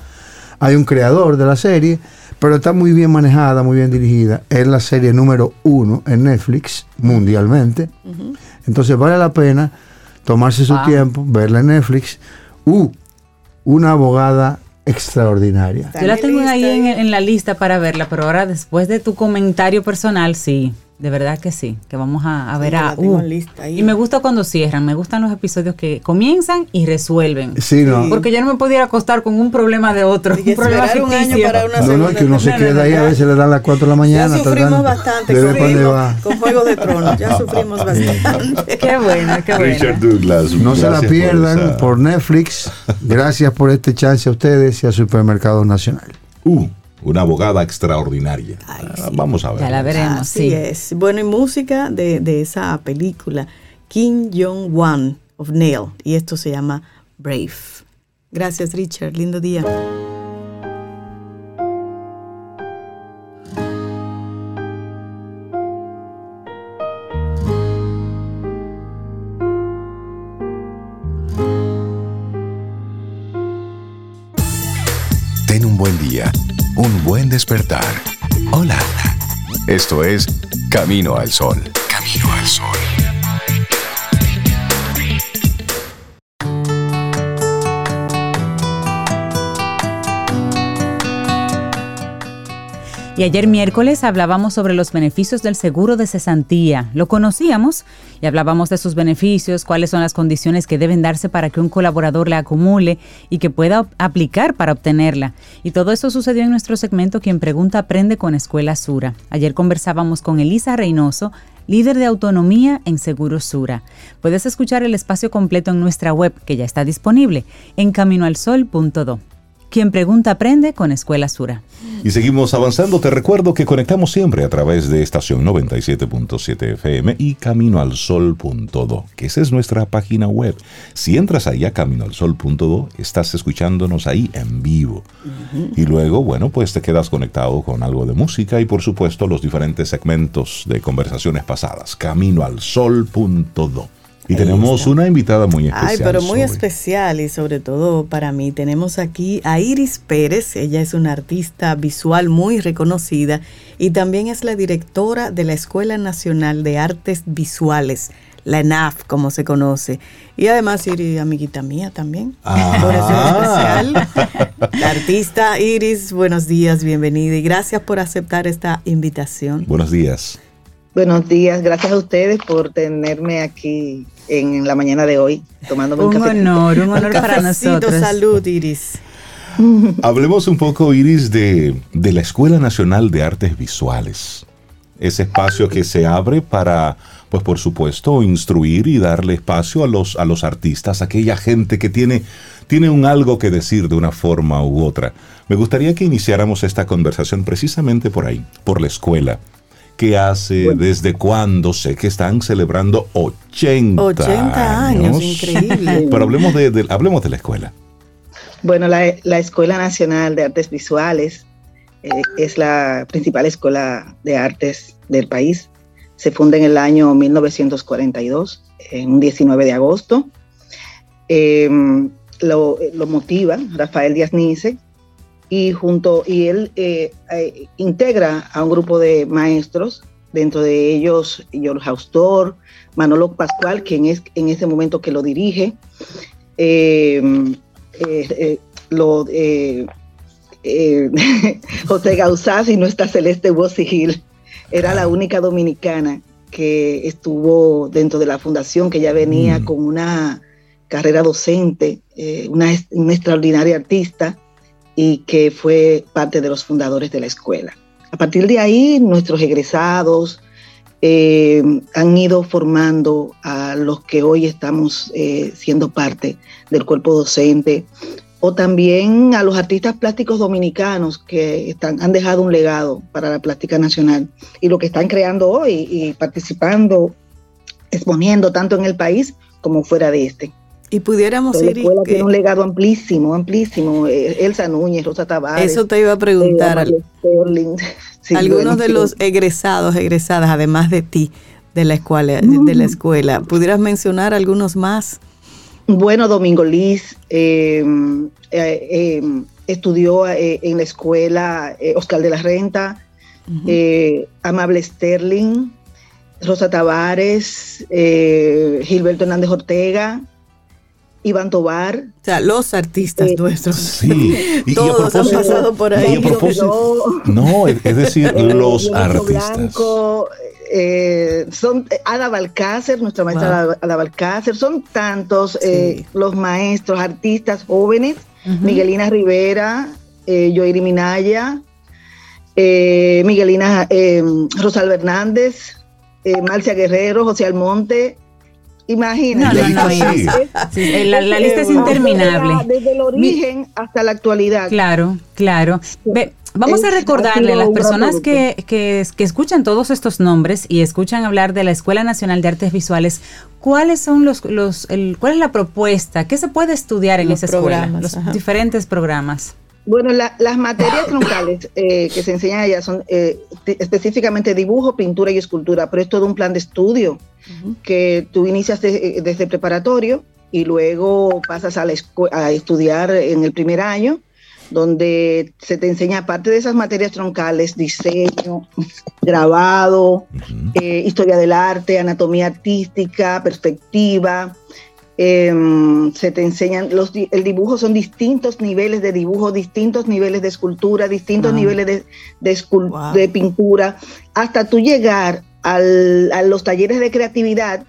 Hay un creador de la serie pero está muy bien manejada, muy bien dirigida. Es la serie número uno en Netflix mundialmente. Entonces vale la pena tomarse su tiempo, verla en Netflix. Uh, una abogada extraordinaria. Yo la tengo ahí en, la lista para verla, pero ahora después de tu comentario personal, sí. De verdad que sí, que vamos a, ver a... Uh, y me gusta cuando cierran, me gustan los episodios que comienzan y resuelven. Sí, no. Porque yo no me pudiera acostar con un problema de otro. un problema un año para una No, no, que uno se queda ahí, a veces le dan las 4 de la mañana. Ya sufrimos bastante con, Juegos de Tronos, ya [laughs] sufrimos bastante. [laughs] qué bueno, qué bueno. Richard Douglas. No se la pierdan por, por Netflix. Gracias por este chance a ustedes y a Supermercados Nacional. Uh. Una abogada extraordinaria. Ah, vamos a ver. Ya la veremos, Así es. Bueno, y música de, de esa película, Kim Jong-un of Nail, y esto se llama Brave. Gracias, Richard. Lindo día. Despertar. Hola. Esto es Camino al Sol. Camino al Sol. Y ayer miércoles hablábamos sobre los beneficios del seguro de cesantía. Lo conocíamos y hablábamos de sus beneficios, cuáles son las condiciones que deben darse para que un colaborador la acumule y que pueda aplicar para obtenerla. Y todo eso sucedió en nuestro segmento Quien Pregunta Aprende con Escuela Sura. Ayer conversábamos con Elisa Reynoso, líder de autonomía en Seguro Sura. Puedes escuchar el espacio completo en nuestra web, que ya está disponible, en caminoalsol.do. Quien pregunta aprende con Escuela Sura. Y seguimos avanzando. Te recuerdo que conectamos siempre a través de estación 97.7 FM y caminoalsol.do, que esa es nuestra página web. Si entras ahí a caminoalsol.do, estás escuchándonos ahí en vivo. Y luego, bueno, pues te quedas conectado con algo de música y por supuesto los diferentes segmentos de conversaciones pasadas. Caminoalsol.do. Y tenemos una invitada muy especial. Ay, pero muy especial y sobre todo para mí. Tenemos aquí a Iris Pérez. Ella es una artista visual muy reconocida y también es la directora de la Escuela Nacional de Artes Visuales, la ENAF, como se conoce. Y además, Iris, amiguita mía también. Ah. Por eso es especial. La artista Iris, buenos días, bienvenida y gracias por aceptar esta invitación. Buenos días. Buenos días, gracias a ustedes por tenerme aquí en la mañana de hoy, tomándome un, un honor, un honor para nosotros. Salud, Iris. [laughs] Hablemos un poco, Iris, de, de la Escuela Nacional de Artes Visuales. Ese espacio que se abre para, pues por supuesto, instruir y darle espacio a los, a los artistas, a aquella gente que tiene, tiene un algo que decir de una forma u otra. Me gustaría que iniciáramos esta conversación precisamente por ahí, por la escuela qué hace, desde cuándo, sé que están celebrando 80, 80 años, increíble. [laughs] Pero hablemos de, hablemos de la escuela. Bueno, la, Escuela Nacional de Artes Visuales eh, es la principal escuela de artes del país. Se funda en el año 1942, en un 19 de agosto. Eh, lo, lo motiva Rafael Díaz Nice, y junto y él eh, eh, integra a un grupo de maestros dentro de ellos George Austor, Manolo Pascual, quien es en ese momento que lo dirige, eh, lo, [laughs] José Gauzás y nuestra Celeste Gil era la única dominicana que estuvo dentro de la fundación, que ya venía mm. con una carrera docente, una, una extraordinaria artista, y que fue parte de los fundadores de la escuela. A partir de ahí, nuestros egresados eh, han ido formando a los que hoy estamos eh, siendo parte del cuerpo docente, o también a los artistas plásticos dominicanos que están, han dejado un legado para la plástica nacional y lo que están creando hoy y participando, exponiendo tanto en el país como fuera de este. Y pudiéramos ir. La escuela tiene un legado amplísimo, amplísimo. Eh, Elsa Núñez, Rosa Tavares. Eso te iba a preguntar. [laughs] algunos de los egresados, egresadas, además de ti, de la escuela, de la escuela. ¿Pudieras mencionar algunos más? Bueno, Domingo Liz eh, estudió eh, en la escuela Oscar de la Renta, Amable Sterling, Rosa Tavares, Gilberto Hernández Ortega, Iván Tobar. O sea, los artistas eh, nuestros. Sí, [laughs] todos han pasado por ahí. no, es decir, [laughs] los artistas. Eh, son eh, Ada Balcácer, nuestra maestra Ada Balcácer, son tantos los maestros, artistas jóvenes, Miguelina Rivera, Joiri Minaya, Miguelina Rosal Hernández, Marcia Guerrero, José Almonte, Imagínate. la, lista es interminable. Desde el origen hasta la actualidad. Claro, claro. Vamos a recordarle a las personas que, que, escuchan todos estos nombres y escuchan hablar de la Escuela Nacional de Artes Visuales, ¿cuáles son los, los el, cuál es la propuesta? ¿Qué se puede estudiar en esa escuela? Los diferentes programas. Bueno, las materias [coughs] troncales eh, que se enseñan allá son eh, específicamente dibujo, pintura y escultura, pero es todo un plan de estudio que tú inicias eh, desde preparatorio y luego pasas a, la a estudiar en el primer año donde se te enseña, aparte de esas materias troncales, diseño, grabado, eh, historia del arte, anatomía artística, perspectiva. Em, se te enseñan, los, el dibujo son distintos niveles de dibujo, distintos niveles de escultura, distintos niveles de, de, pintura, hasta tú llegar a los talleres de creatividad,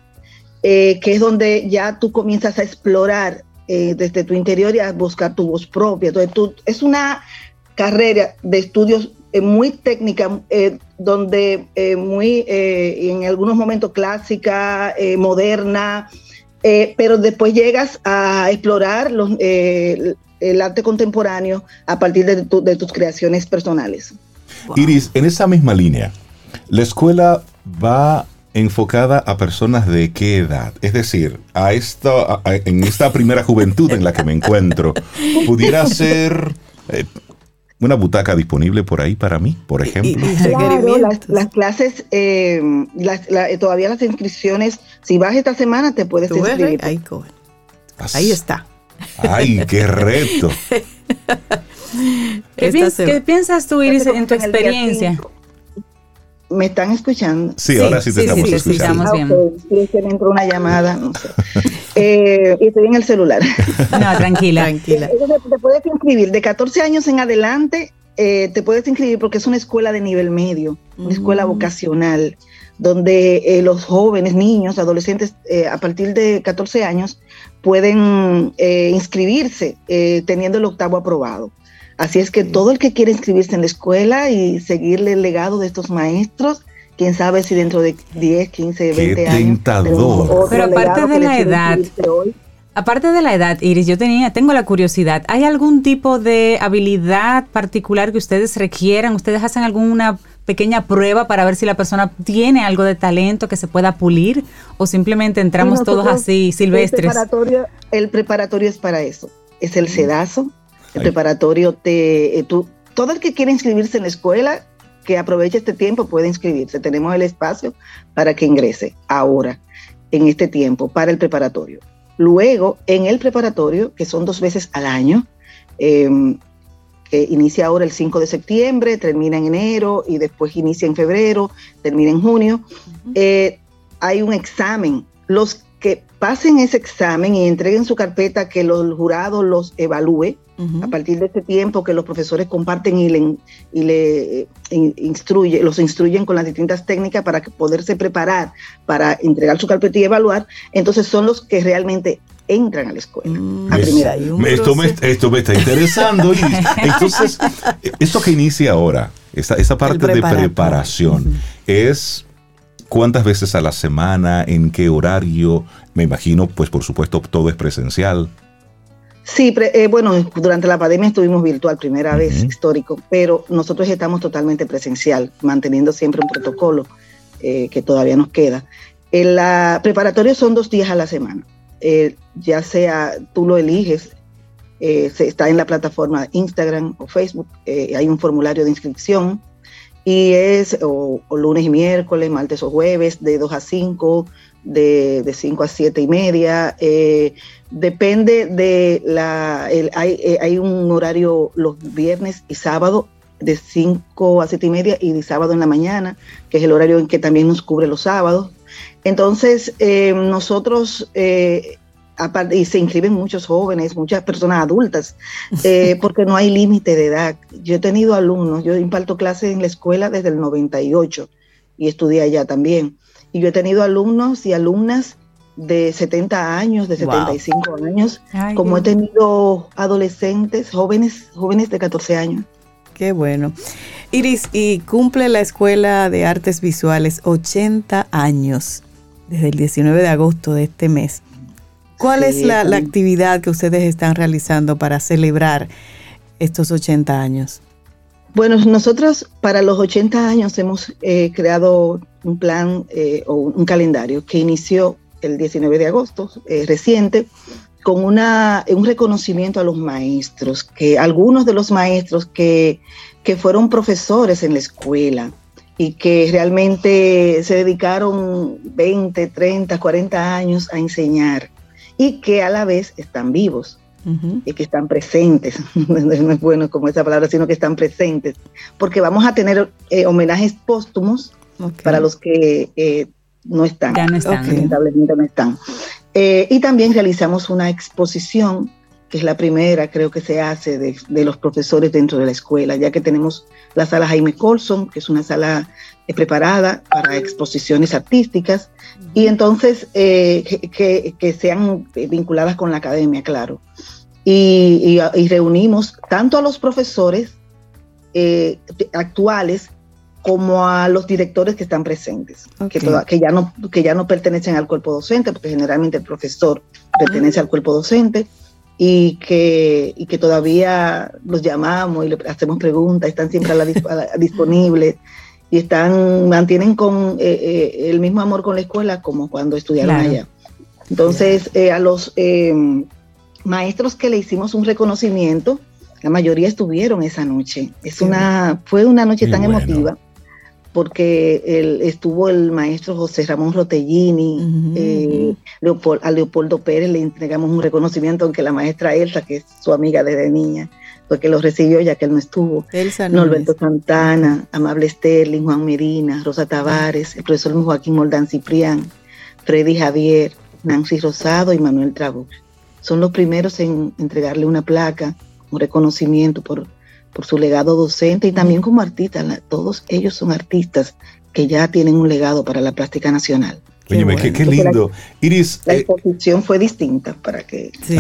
eh, que es donde ya tú comienzas a explorar eh, desde tu interior y a buscar tu voz propia. Entonces, tú, es una carrera de estudios eh, muy técnica, eh, donde muy, en algunos momentos clásica, moderna, pero después llegas a explorar los, el arte contemporáneo a partir de, de tus creaciones personales. Iris, en esa misma línea, la escuela va enfocada a personas de qué edad? Es decir, a esta, en esta primera juventud en la que me encuentro, [laughs] ¿pudiera ser eh, una butaca disponible por ahí para mí, por ejemplo? Claro, las, clases, eh, todavía las inscripciones, si vas esta semana te puedes inscribir. Ahí, ahí está. ¡Ay, qué reto! ¿Qué, piensas tú, Iris, en tu experiencia? ¿Me están escuchando? Sí, ahora sí te estamos escuchando. Ah, bien. Okay. que me entró una llamada, no sé. [laughs] eh, estoy en el celular. [laughs] No, tranquila. tranquila. te puedes inscribir de 14 años en adelante, eh, te puedes inscribir porque es una escuela de nivel medio, una escuela mm. vocacional, donde eh, los jóvenes, niños, adolescentes, eh, a partir de 14 años, pueden inscribirse teniendo el octavo aprobado. Así es que todo el que quiere inscribirse en la escuela y seguirle el legado de estos maestros, quién sabe si dentro de 10, 15, 20 años. Pero, pero aparte de la edad. Aparte de la edad, Iris, yo tenía, tengo la curiosidad. ¿Hay algún tipo de habilidad particular que ustedes requieran? ¿Ustedes hacen alguna pequeña prueba para ver si la persona tiene algo de talento que se pueda pulir? ¿O simplemente entramos todos así silvestres? El preparatorio, el preparatorio es para eso. Es el sedazo, el preparatorio te... Eh, tú, todo el que quiere inscribirse en la escuela, que aproveche este tiempo, puede inscribirse. Tenemos el espacio para que ingrese ahora, en este tiempo, para el preparatorio. Luego, en el preparatorio, que son dos veces al año, em, que inicia ahora el 5 de septiembre, termina en enero y después inicia en febrero, termina en junio, eh, hay un examen. Los que pasen ese examen y entreguen su carpeta, que los jurados los evalúe, a partir de este tiempo que los profesores comparten y le, y le eh, instruye, los instruyen con las distintas técnicas para poderse preparar para entregar su carpeta y evaluar, entonces son los que realmente entran a la escuela. Mm. esto, me, esto, me, está interesando. y, [laughs] entonces, esto que inicia ahora, esa, esa parte de preparación, es cuántas veces a la semana, en qué horario, me imagino, pues por supuesto todo es presencial. Sí, eh, bueno, durante la pandemia estuvimos virtual, primera vez histórico, pero nosotros estamos totalmente presencial, manteniendo siempre un protocolo eh, que todavía nos queda. En la preparatoria son dos días a la semana, eh, ya sea tú lo eliges, se, está en la plataforma Instagram o Facebook, hay un formulario de inscripción y es o, lunes y miércoles, martes o jueves, de 2 a 5, de, de 5 a 7 y media. Eh, depende de la... hay, eh, hay, un horario los viernes y sábado de 5 a 7 y media y de sábado en la mañana, que es el horario en que también nos cubre los sábados. Entonces, eh, nosotros y se inscriben muchos jóvenes, muchas personas adultas, eh, [laughs] porque no hay límite de edad. Yo he tenido alumnos, yo imparto clases en la escuela desde el 98 y estudié allá también. Y yo he tenido alumnos y alumnas de 70 años, de 75 años, como he tenido adolescentes, jóvenes, jóvenes de 14 años. Qué bueno. Iris, y cumple la Escuela de Artes Visuales 80 años desde el 19 de agosto de este mes. ¿Cuál es la, actividad que ustedes están realizando para celebrar estos 80 años? Bueno, nosotros para los 80 años hemos eh, creado un plan eh, o un calendario que inició el 19 de agosto, eh, reciente, con una, un reconocimiento a los maestros, que algunos de los maestros que, que fueron profesores en la escuela y que realmente se dedicaron 20, 30, 40 años a enseñar y que a la vez están vivos y que están presentes. [laughs] no es bueno como esa palabra, sino que están presentes. Porque vamos a tener eh, homenajes póstumos para los que eh, no están. Ya no están. Lamentablemente no están. Eh, y también realizamos una exposición, que es la primera, creo que se hace, de, de, los profesores dentro de la escuela, ya que tenemos la sala Jaime Colson, que es una sala preparada para exposiciones artísticas, y entonces que, que, sean vinculadas con la academia, claro. Y, reunimos tanto a los profesores eh, actuales como a los directores que están presentes, que, que, ya no, que ya no pertenecen al cuerpo docente, porque generalmente el profesor pertenece al cuerpo docente, y que, y que todavía los llamamos y le hacemos preguntas, están siempre a la, [laughs] disponibles y están, mantienen con eh, eh, el mismo amor con la escuela como cuando estudiaron allá. Entonces, a los maestros que le hicimos un reconocimiento, la mayoría estuvieron esa noche. Es una, fue una noche tan emotiva porque estuvo el maestro José Ramón Rotellini, eh, a Leopoldo Pérez le entregamos un reconocimiento, aunque la maestra Elsa, que es su amiga desde niña, porque lo recibió ya que él no estuvo. Elsa Norberto Santana, Amable Sterling, Juan Medina, Rosa Tavares, el profesor Joaquín Moldán Ciprián, Freddy Javier, Nancy Rosado y Manuel Trabuc. Son los primeros en entregarle una placa, un reconocimiento por, por su legado docente y también como artista. Todos ellos son artistas que ya tienen un legado para la plástica nacional. Qué, qué, lindo. La, Iris. La eh, exposición fue distinta para que. Sí.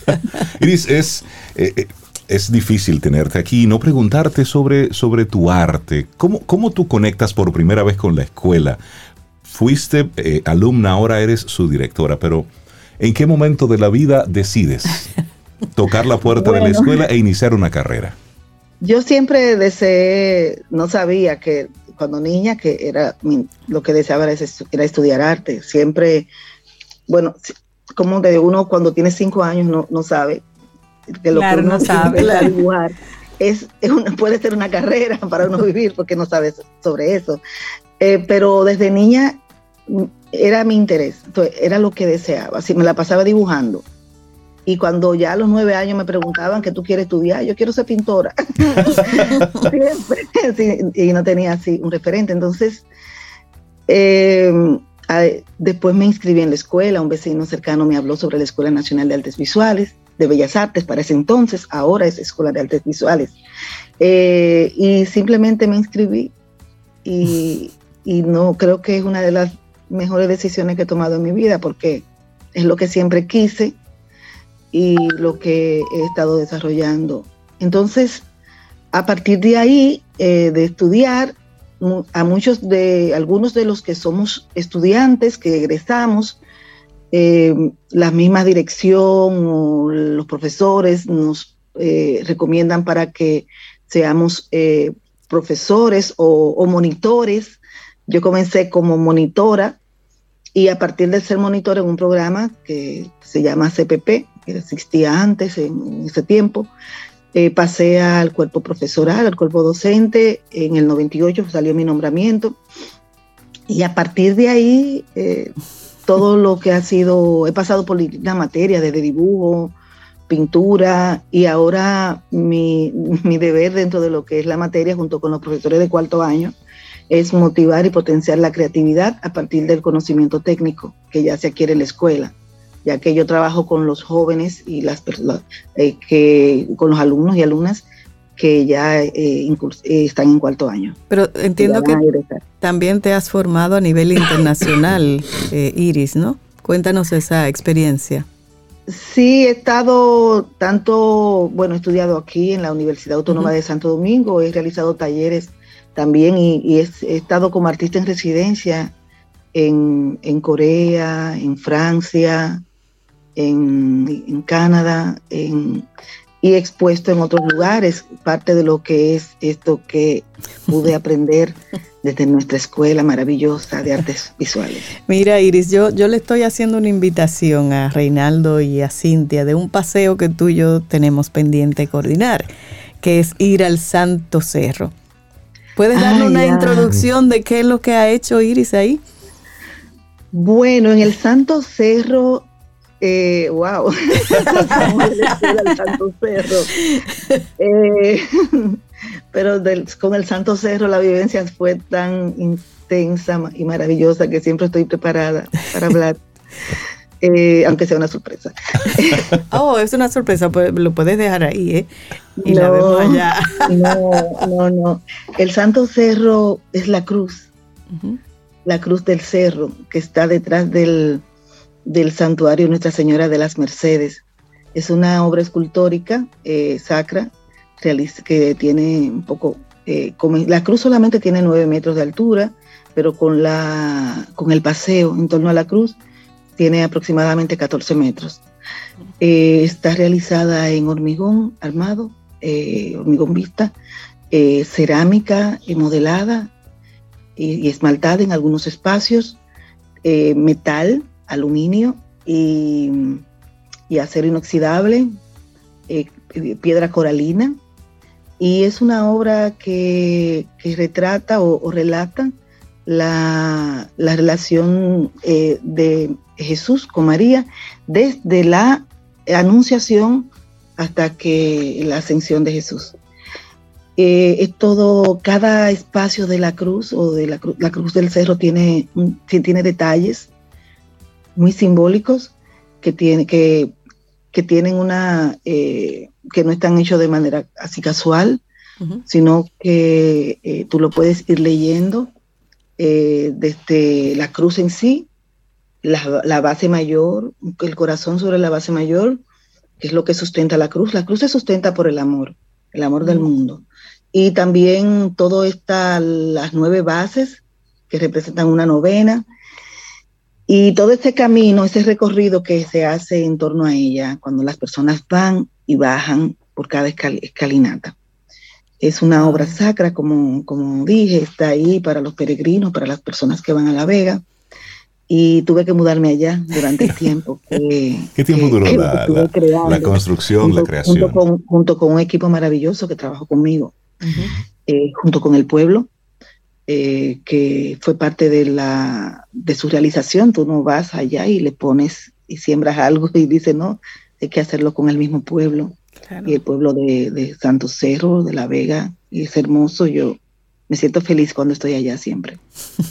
[laughs] Iris, es. Eh, eh, es difícil tenerte aquí y no preguntarte sobre, sobre tu arte. ¿Cómo, ¿Cómo tú conectas por primera vez con la escuela? Fuiste alumna, ahora eres su directora, pero ¿En qué momento de la vida decides tocar la puerta de la escuela e iniciar una carrera? Yo siempre deseé, no sabía que cuando niña que era lo que deseaba era, estudiar arte. Siempre, bueno, como que uno cuando tiene cinco años no, no sabe que lo que uno no sabe dibujar es, puede ser una carrera [laughs] para uno vivir porque no sabe sobre eso. Eh, pero desde niña era mi interés, era lo que deseaba, así me la pasaba dibujando. Y cuando ya a los nueve años me preguntaban qué tú quieres estudiar, yo quiero ser pintora. [laughs] y no tenía así un referente. Entonces, em, después me inscribí en la escuela, un vecino cercano me habló sobre la Escuela Nacional de Artes Visuales, de Bellas Artes para ese entonces, ahora es Escuela de Artes Visuales. Eh, y simplemente me inscribí y, y no creo que es una de las mejores decisiones que he tomado en mi vida porque es lo que siempre quise y lo que he estado desarrollando. Entonces, a partir de ahí, eh, de estudiar, a muchos de, algunos de los que somos estudiantes, que egresamos, eh, la misma dirección o los profesores nos eh, recomiendan para que seamos profesores o monitores. Yo comencé como monitora y a partir de ser monitor en un programa que se llama CPP, que existía antes en, ese tiempo, eh, pasé al cuerpo profesoral, al cuerpo docente. En el 98 salió mi nombramiento. Y a partir de ahí, eh, todo lo que ha sido, he pasado por la materia desde dibujo, pintura y ahora mi, mi deber dentro de lo que es la materia junto con los profesores de cuarto año es motivar y potenciar la creatividad a partir del conocimiento técnico que ya se adquiere en la escuela, ya que yo trabajo con los jóvenes y las personas, eh, que, con los alumnos y alumnas que ya eh, eh, están en cuarto año. Pero entiendo que también te has formado a nivel internacional, [laughs] Iris, ¿no? Cuéntanos esa experiencia. Sí, he estado tanto, bueno, he estudiado aquí en la Universidad Autónoma de Santo Domingo, he realizado talleres también y, he, estado como artista en residencia en, Corea, en Francia, en, Canadá, en, y expuesto en otros lugares, parte de lo que es esto que pude [laughs] aprender desde nuestra escuela maravillosa de artes visuales. Mira, Iris, yo, yo le estoy haciendo una invitación a Reinaldo y a Cintia de un paseo que tú y yo tenemos pendiente coordinar, que es ir al Santo Cerro. ¿Puedes darle una introducción de qué es lo que ha hecho Iris ahí? Bueno, en el Santo Cerro eh, wow, [laughs] Santo Cerro. Eh, [laughs] pero con el Santo Cerro la vivencia fue tan intensa y maravillosa que siempre estoy preparada para hablar. [laughs] Eh, aunque sea una sorpresa. oh, es una sorpresa, pues lo puedes dejar ahí, ¿eh? Y la vemos allá. no, no, no. El Santo Cerro es la cruz, la cruz del cerro que está detrás del, del santuario Nuestra Señora de las Mercedes. Es una obra escultórica eh, sacra que tiene un poco, eh, la cruz solamente tiene nueve metros de altura, pero con, la, con el paseo en torno a la cruz tiene aproximadamente 14 metros. Eh, está realizada en hormigón armado, hormigón vista, cerámica modelada y, esmaltada en algunos espacios, metal aluminio y, acero inoxidable, eh, piedra coralina. Y es una obra que, retrata o, relata la, relación eh, de Jesús con María desde la anunciación hasta que la ascensión de Jesús. Eh, es todo, cada espacio de la cruz o de la, la cruz del cerro tiene, tiene detalles muy simbólicos que, tiene, que, que tienen una, eh, que no están hechos de manera así casual, sino que eh, tú lo puedes ir leyendo eh, desde la cruz en sí, la, la, base mayor, el corazón sobre la base mayor, que es lo que sustenta la cruz. La cruz se sustenta por el amor, el amor del mundo. Y también todo está, las nueve bases que representan una novena, y todo ese camino, ese recorrido que se hace en torno a ella, cuando las personas van y bajan por cada escalinata. Es una obra sacra, como, como dije, está ahí para los peregrinos, para las personas que van a La Vega. Y tuve que mudarme allá durante el tiempo. [laughs] ¿Qué tiempo duró la, construcción, la creación? Junto con, un equipo maravilloso que trabajó conmigo, eh, junto con el pueblo, eh, que fue parte de, la, de su realización. Tú no vas allá y le pones y siembras [laughs] algo y dices, no, hay que hacerlo con el mismo pueblo. Y el pueblo de, de Santo Cerro, de La Vega, y es hermoso. Yo me siento feliz cuando estoy allá siempre.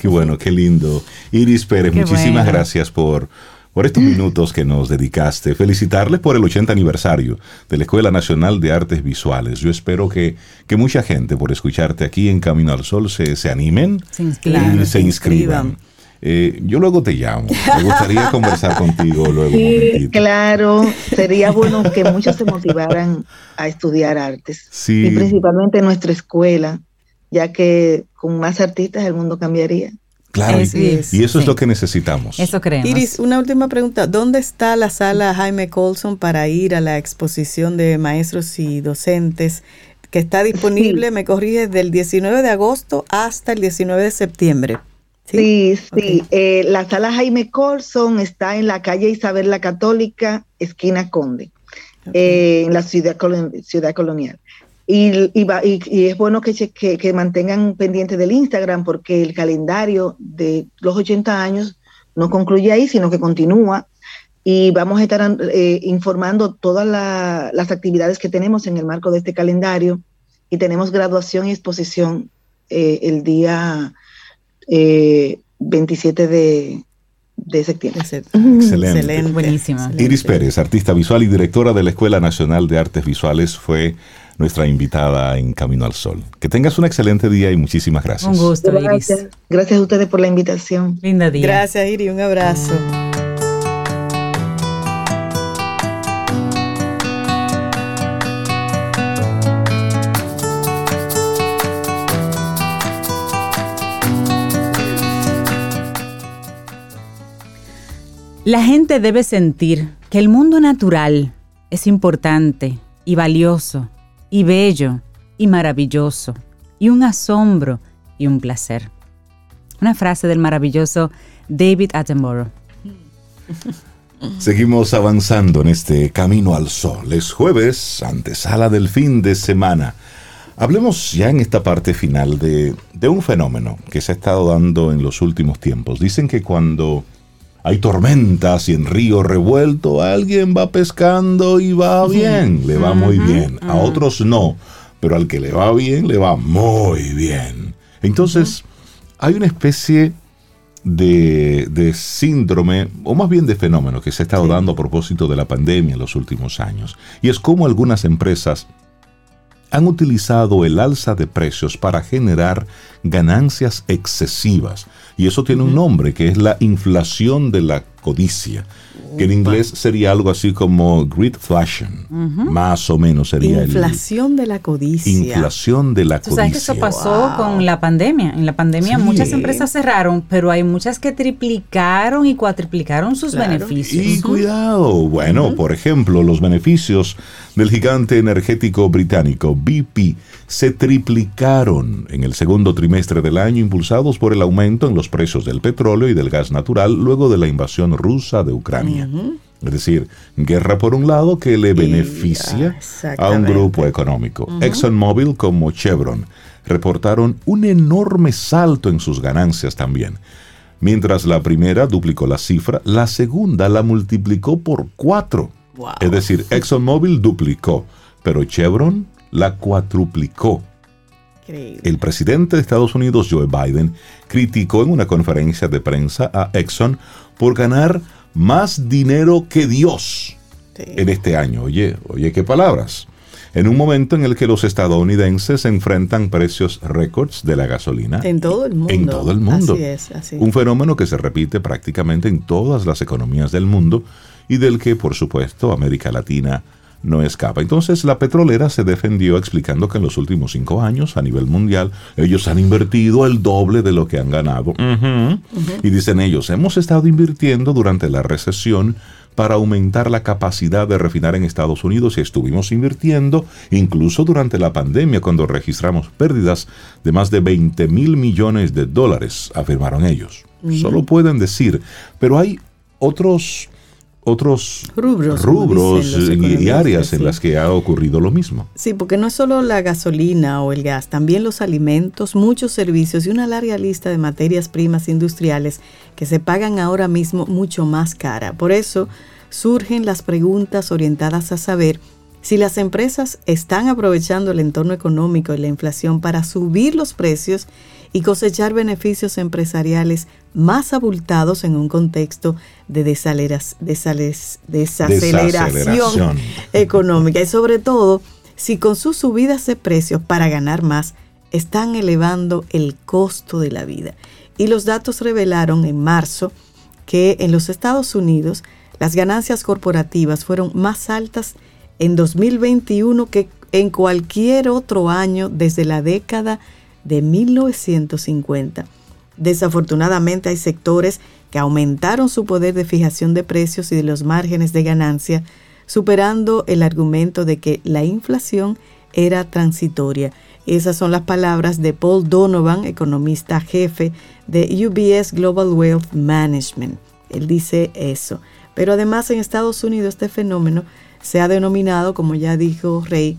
Qué bueno, qué lindo. Iris Pérez, muchísimas gracias por por estos minutos que nos dedicaste. Felicitarles por el 80 aniversario de la Escuela Nacional de Artes Visuales. Yo espero que, que mucha gente, por escucharte aquí en Camino al Sol, se, se animen y se inscriban. Eh, yo luego te llamo. Me gustaría [laughs] conversar contigo luego. Sí, claro. Sería bueno que muchos se motivaran a estudiar artes. Sí. Y principalmente en nuestra escuela, ya que con más artistas el mundo cambiaría. Claro, y, eso es lo que necesitamos. Eso creemos. Iris, una última pregunta. ¿Dónde está la sala Jaime Colson para ir a la exposición de maestros y docentes que está disponible, me corrige, del 19 de agosto hasta el 19 de septiembre? Sí, sí. Eh, la sala Jaime Colson está en la calle Isabel la Católica, esquina Conde, eh, en la ciudad, ciudad colonial. Y, y, es bueno que, que, mantengan pendiente del Instagram porque el calendario de los 80 años no concluye ahí, sino que continúa. Y vamos a estar eh, informando todas las actividades que tenemos en el marco de este calendario. Y tenemos graduación y exposición eh, el día 27 eh, de, septiembre. Excelente. Excelente. Buenísima. Iris Pérez, artista visual y directora de la Escuela Nacional de Artes Visuales, fue nuestra invitada en Camino al Sol. Que tengas un excelente día y muchísimas gracias. Un gusto, Iris. Gracias, a ustedes por la invitación. Linda día. Gracias, Iris. Un abrazo. La gente debe sentir que el mundo natural es importante y valioso, y bello, y maravilloso, y un asombro y un placer. Una frase del maravilloso David Attenborough. Seguimos avanzando en este camino al sol. Es jueves, antesala del fin de semana. Hablemos ya en esta parte final de, un fenómeno que se ha estado dando en los últimos tiempos. Dicen que cuando hay tormentas y en río revuelto, alguien va pescando y va bien, le va muy bien. A otros no, pero al que le va bien, le va muy bien. Entonces, hay una especie de, síndrome, o más bien de fenómeno, que se ha estado dando a propósito de la pandemia en los últimos años. Y es como algunas empresas han utilizado el alza de precios para generar ganancias excesivas. Y eso tiene un nombre, que es la inflación de la codicia que en inglés sería algo así como greedflation, más o menos sería inflación de la codicia. Inflación de la codicia. sabes que eso pasó con la pandemia. En la pandemia muchas empresas cerraron, pero hay muchas que triplicaron y cuatriplicaron sus beneficios. Y cuidado, bueno, por ejemplo, los beneficios del gigante energético británico BP se triplicaron en el segundo trimestre del año impulsados por el aumento en los precios del petróleo y del gas natural luego de la invasión rusa de Ucrania. Es decir, guerra por un lado que le beneficia a un grupo económico. ExxonMobil como Chevron reportaron un enorme salto en sus ganancias también. Mientras la primera duplicó la cifra, la segunda la multiplicó por cuatro. Es decir, ExxonMobil duplicó, pero Chevron la cuatruplicó. El presidente de Estados Unidos, Joe Biden, criticó en una conferencia de prensa a Exxon por ganar más dinero que Dios en este año. Oye, oye, qué palabras. En un momento en el que los estadounidenses enfrentan precios récords de la gasolina. En todo el mundo. En todo el mundo. Así es, así. Un fenómeno que se repite prácticamente en todas las economías del mundo y del que, por supuesto, América Latina no escapa. Entonces la petrolera se defendió explicando que en los últimos cinco años a nivel mundial ellos han invertido el doble de lo que han ganado. Y dicen ellos, hemos estado invirtiendo durante la recesión para aumentar la capacidad de refinar en Estados Unidos y estuvimos invirtiendo incluso durante la pandemia cuando registramos pérdidas de más de 20 mil millones de dólares, afirmaron ellos. Solo pueden decir, pero hay otros otros rubros, rubros y, áreas en las que ha ocurrido lo mismo. Sí, porque no es solo la gasolina o el gas, también los alimentos, muchos servicios y una larga lista de materias primas industriales que se pagan ahora mismo mucho más cara. Por eso surgen las preguntas orientadas a saber si las empresas están aprovechando el entorno económico y la inflación para subir los precios y cosechar beneficios empresariales más abultados en un contexto de desaceleración, económica y sobre todo si con sus subidas de precios para ganar más están elevando el costo de la vida. Y los datos revelaron en marzo que en los Estados Unidos las ganancias corporativas fueron más altas en 2021 que en cualquier otro año desde la década de 1950. Desafortunadamente hay sectores que aumentaron su poder de fijación de precios y de los márgenes de ganancia, superando el argumento de que la inflación era transitoria. Esas son las palabras de Paul Donovan, economista jefe de UBS Global Wealth Management. Él dice eso. Pero además en Estados Unidos este fenómeno se ha denominado, como ya dijo Rey,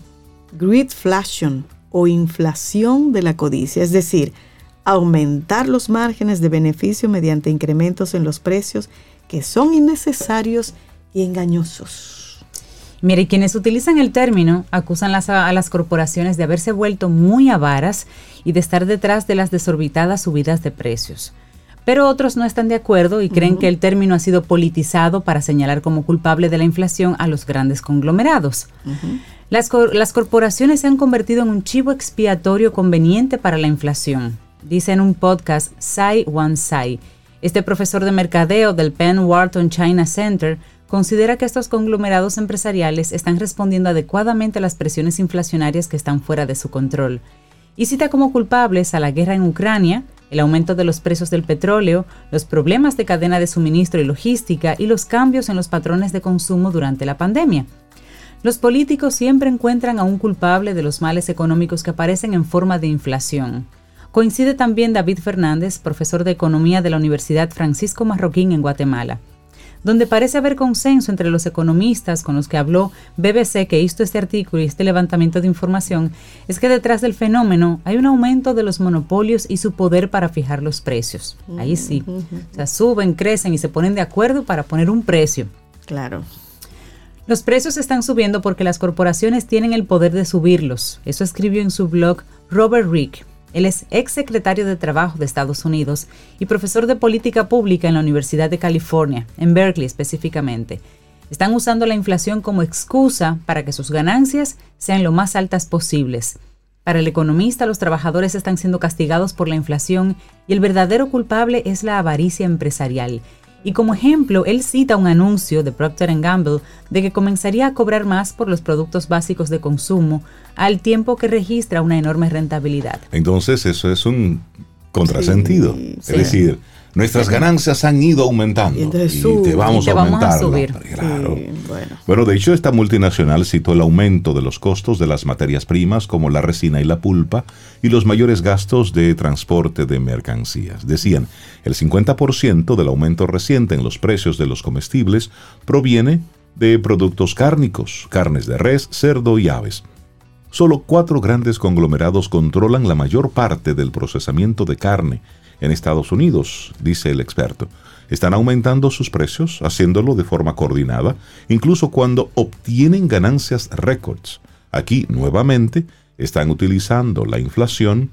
greedflation o inflación de la codicia, es decir, aumentar los márgenes de beneficio mediante incrementos en los precios que son innecesarios y engañosos. Mire, quienes utilizan el término acusan a las corporaciones de haberse vuelto muy avaras y de estar detrás de las desorbitadas subidas de precios. Pero otros no están de acuerdo y creen que el término ha sido politizado para señalar como culpable de la inflación a los grandes conglomerados. Las, corporaciones se han convertido en un chivo expiatorio conveniente para la inflación, dice en un podcast Sai Wan Sai. Este profesor de mercadeo del Penn Wharton China Center considera que estos conglomerados empresariales están respondiendo adecuadamente a las presiones inflacionarias que están fuera de su control. Y cita como culpables a la guerra en Ucrania, el aumento de los precios del petróleo, los problemas de cadena de suministro y logística y los cambios en los patrones de consumo durante la pandemia. Los políticos siempre encuentran a un culpable de los males económicos que aparecen en forma de inflación. Coincide también David Fernández, profesor de Economía de la Universidad Francisco Marroquín en Guatemala donde parece haber consenso entre los economistas con los que habló BBC que hizo este artículo y este levantamiento de información, es que detrás del fenómeno hay un aumento de los monopolios y su poder para fijar los precios. Ahí sí. O sea, suben, crecen y se ponen de acuerdo para poner un precio. Claro. Los precios están subiendo porque las corporaciones tienen el poder de subirlos. Eso escribió en su blog Robert Rick. Él es ex secretario de Trabajo de Estados Unidos y profesor de política pública en la Universidad de California, en Berkeley específicamente. Están usando la inflación como excusa para que sus ganancias sean lo más altas posibles. Para el economista, los trabajadores están siendo castigados por la inflación y el verdadero culpable es la avaricia empresarial. Y como ejemplo, él cita un anuncio de Procter Gamble de que comenzaría a cobrar más por los productos básicos de consumo al tiempo que registra una enorme rentabilidad. Entonces eso es un contrasentido. es decir, nuestras ganancias han ido aumentando y, te vamos a aumentar. subir. Claro. bueno. bueno, de hecho esta multinacional citó el aumento de los costos de las materias primas como la resina y la pulpa y los mayores gastos de transporte de mercancías. Decían, el 50% del aumento reciente en los precios de los comestibles proviene de productos cárnicos, carnes de res, cerdo y aves. Solo cuatro grandes conglomerados controlan la mayor parte del procesamiento de carne en Estados Unidos, dice el experto. Están aumentando sus precios, haciéndolo de forma coordinada, incluso cuando obtienen ganancias récords. Aquí, nuevamente, están utilizando la inflación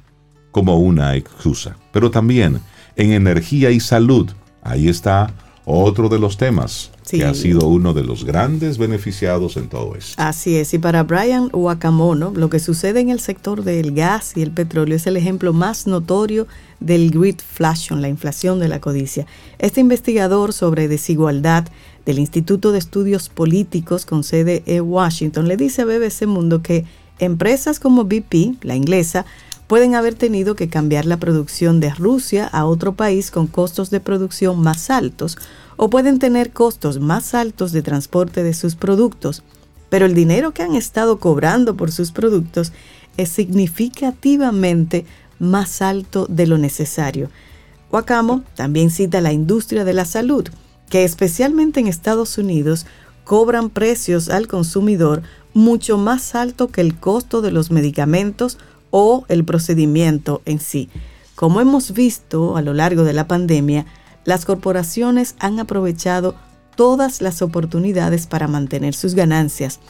como una excusa. Pero también en energía y salud, ahí está otro de los temas que ha sido uno de los grandes beneficiados en todo esto. Así es, y para Brian Wakamono, lo que sucede en el sector del gas y el petróleo es el ejemplo más notorio del greedflation, la inflación de la codicia. Este investigador sobre desigualdad del Instituto de Estudios Políticos con sede en Washington le dice a BBC Mundo que empresas como BP, la inglesa, pueden haber tenido que cambiar la producción de Rusia a otro país con costos de producción más altos o pueden tener costos más altos de transporte de sus productos, pero el dinero que han estado cobrando por sus productos es significativamente más alto de lo necesario. Wacamo también cita la industria de la salud, que especialmente en Estados Unidos cobran precios al consumidor mucho más alto que el costo de los medicamentos o el procedimiento en sí. Como hemos visto a lo largo de la pandemia, las corporaciones han aprovechado todas las oportunidades para mantener sus ganancias.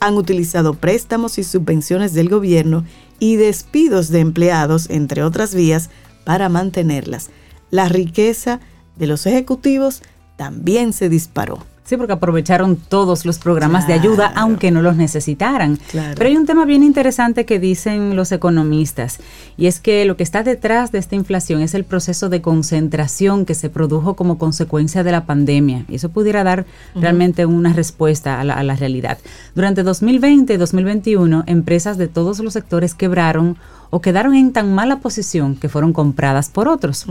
Han utilizado préstamos y subvenciones del gobierno y despidos de empleados, entre otras vías, para mantenerlas. La riqueza de los ejecutivos también se disparó. Sí, porque aprovecharon todos los programas de ayuda, aunque no los necesitaran. Pero hay un tema bien interesante que dicen los economistas, y es que lo que está detrás de esta inflación es el proceso de concentración que se produjo como consecuencia de la pandemia. Y eso pudiera dar realmente una respuesta a la, realidad. Durante 2020 y 2021, empresas de todos los sectores quebraron o quedaron en tan mala posición que fueron compradas por otros.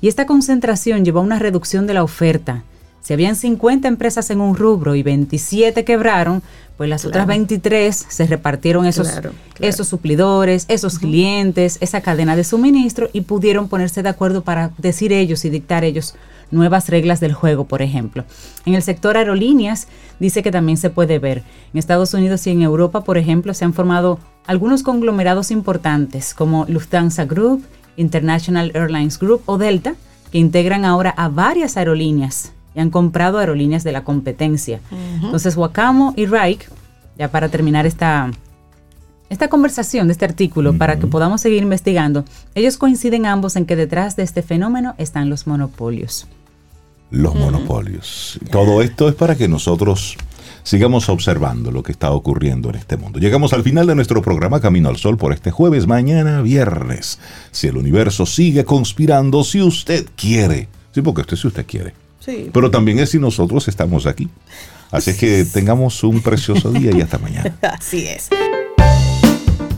Y esta concentración llevó a una reducción de la oferta si habían 50 empresas en un rubro y 27 quebraron, pues las otras 23 se repartieron esos, esos suplidores, esos clientes, esa cadena de suministro y pudieron ponerse de acuerdo para decir ellos y dictar ellos nuevas reglas del juego, por ejemplo. En el sector aerolíneas dice que también se puede ver. En Estados Unidos y en Europa, por ejemplo, se han formado algunos conglomerados importantes como Lufthansa Group, International Airlines Group o Delta, que integran ahora a varias aerolíneas y han comprado aerolíneas de la competencia. Entonces, Wakamo y Reich, ya para terminar esta, esta conversación de este artículo, para que podamos seguir investigando, ellos coinciden ambos en que detrás de este fenómeno están los monopolios. Los monopolios. Todo esto es para que nosotros sigamos observando lo que está ocurriendo en este mundo. Llegamos al final de nuestro programa Camino al Sol por este jueves, mañana viernes. Si el universo sigue conspirando, si usted quiere. Sí, porque usted si usted quiere. Pero también es si nosotros estamos aquí. Así que tengamos un precioso día y hasta mañana. [laughs] Así es.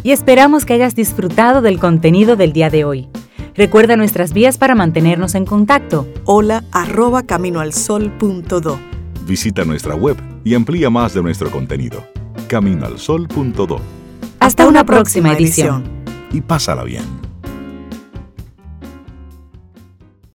Y esperamos que hayas disfrutado del contenido del día de hoy. Recuerda nuestras vías para mantenernos en contacto. Hola arroba caminoalsol.do. Visita nuestra web y amplía más de nuestro contenido caminoalsol.do. Hasta una próxima edición. Y pásala bien.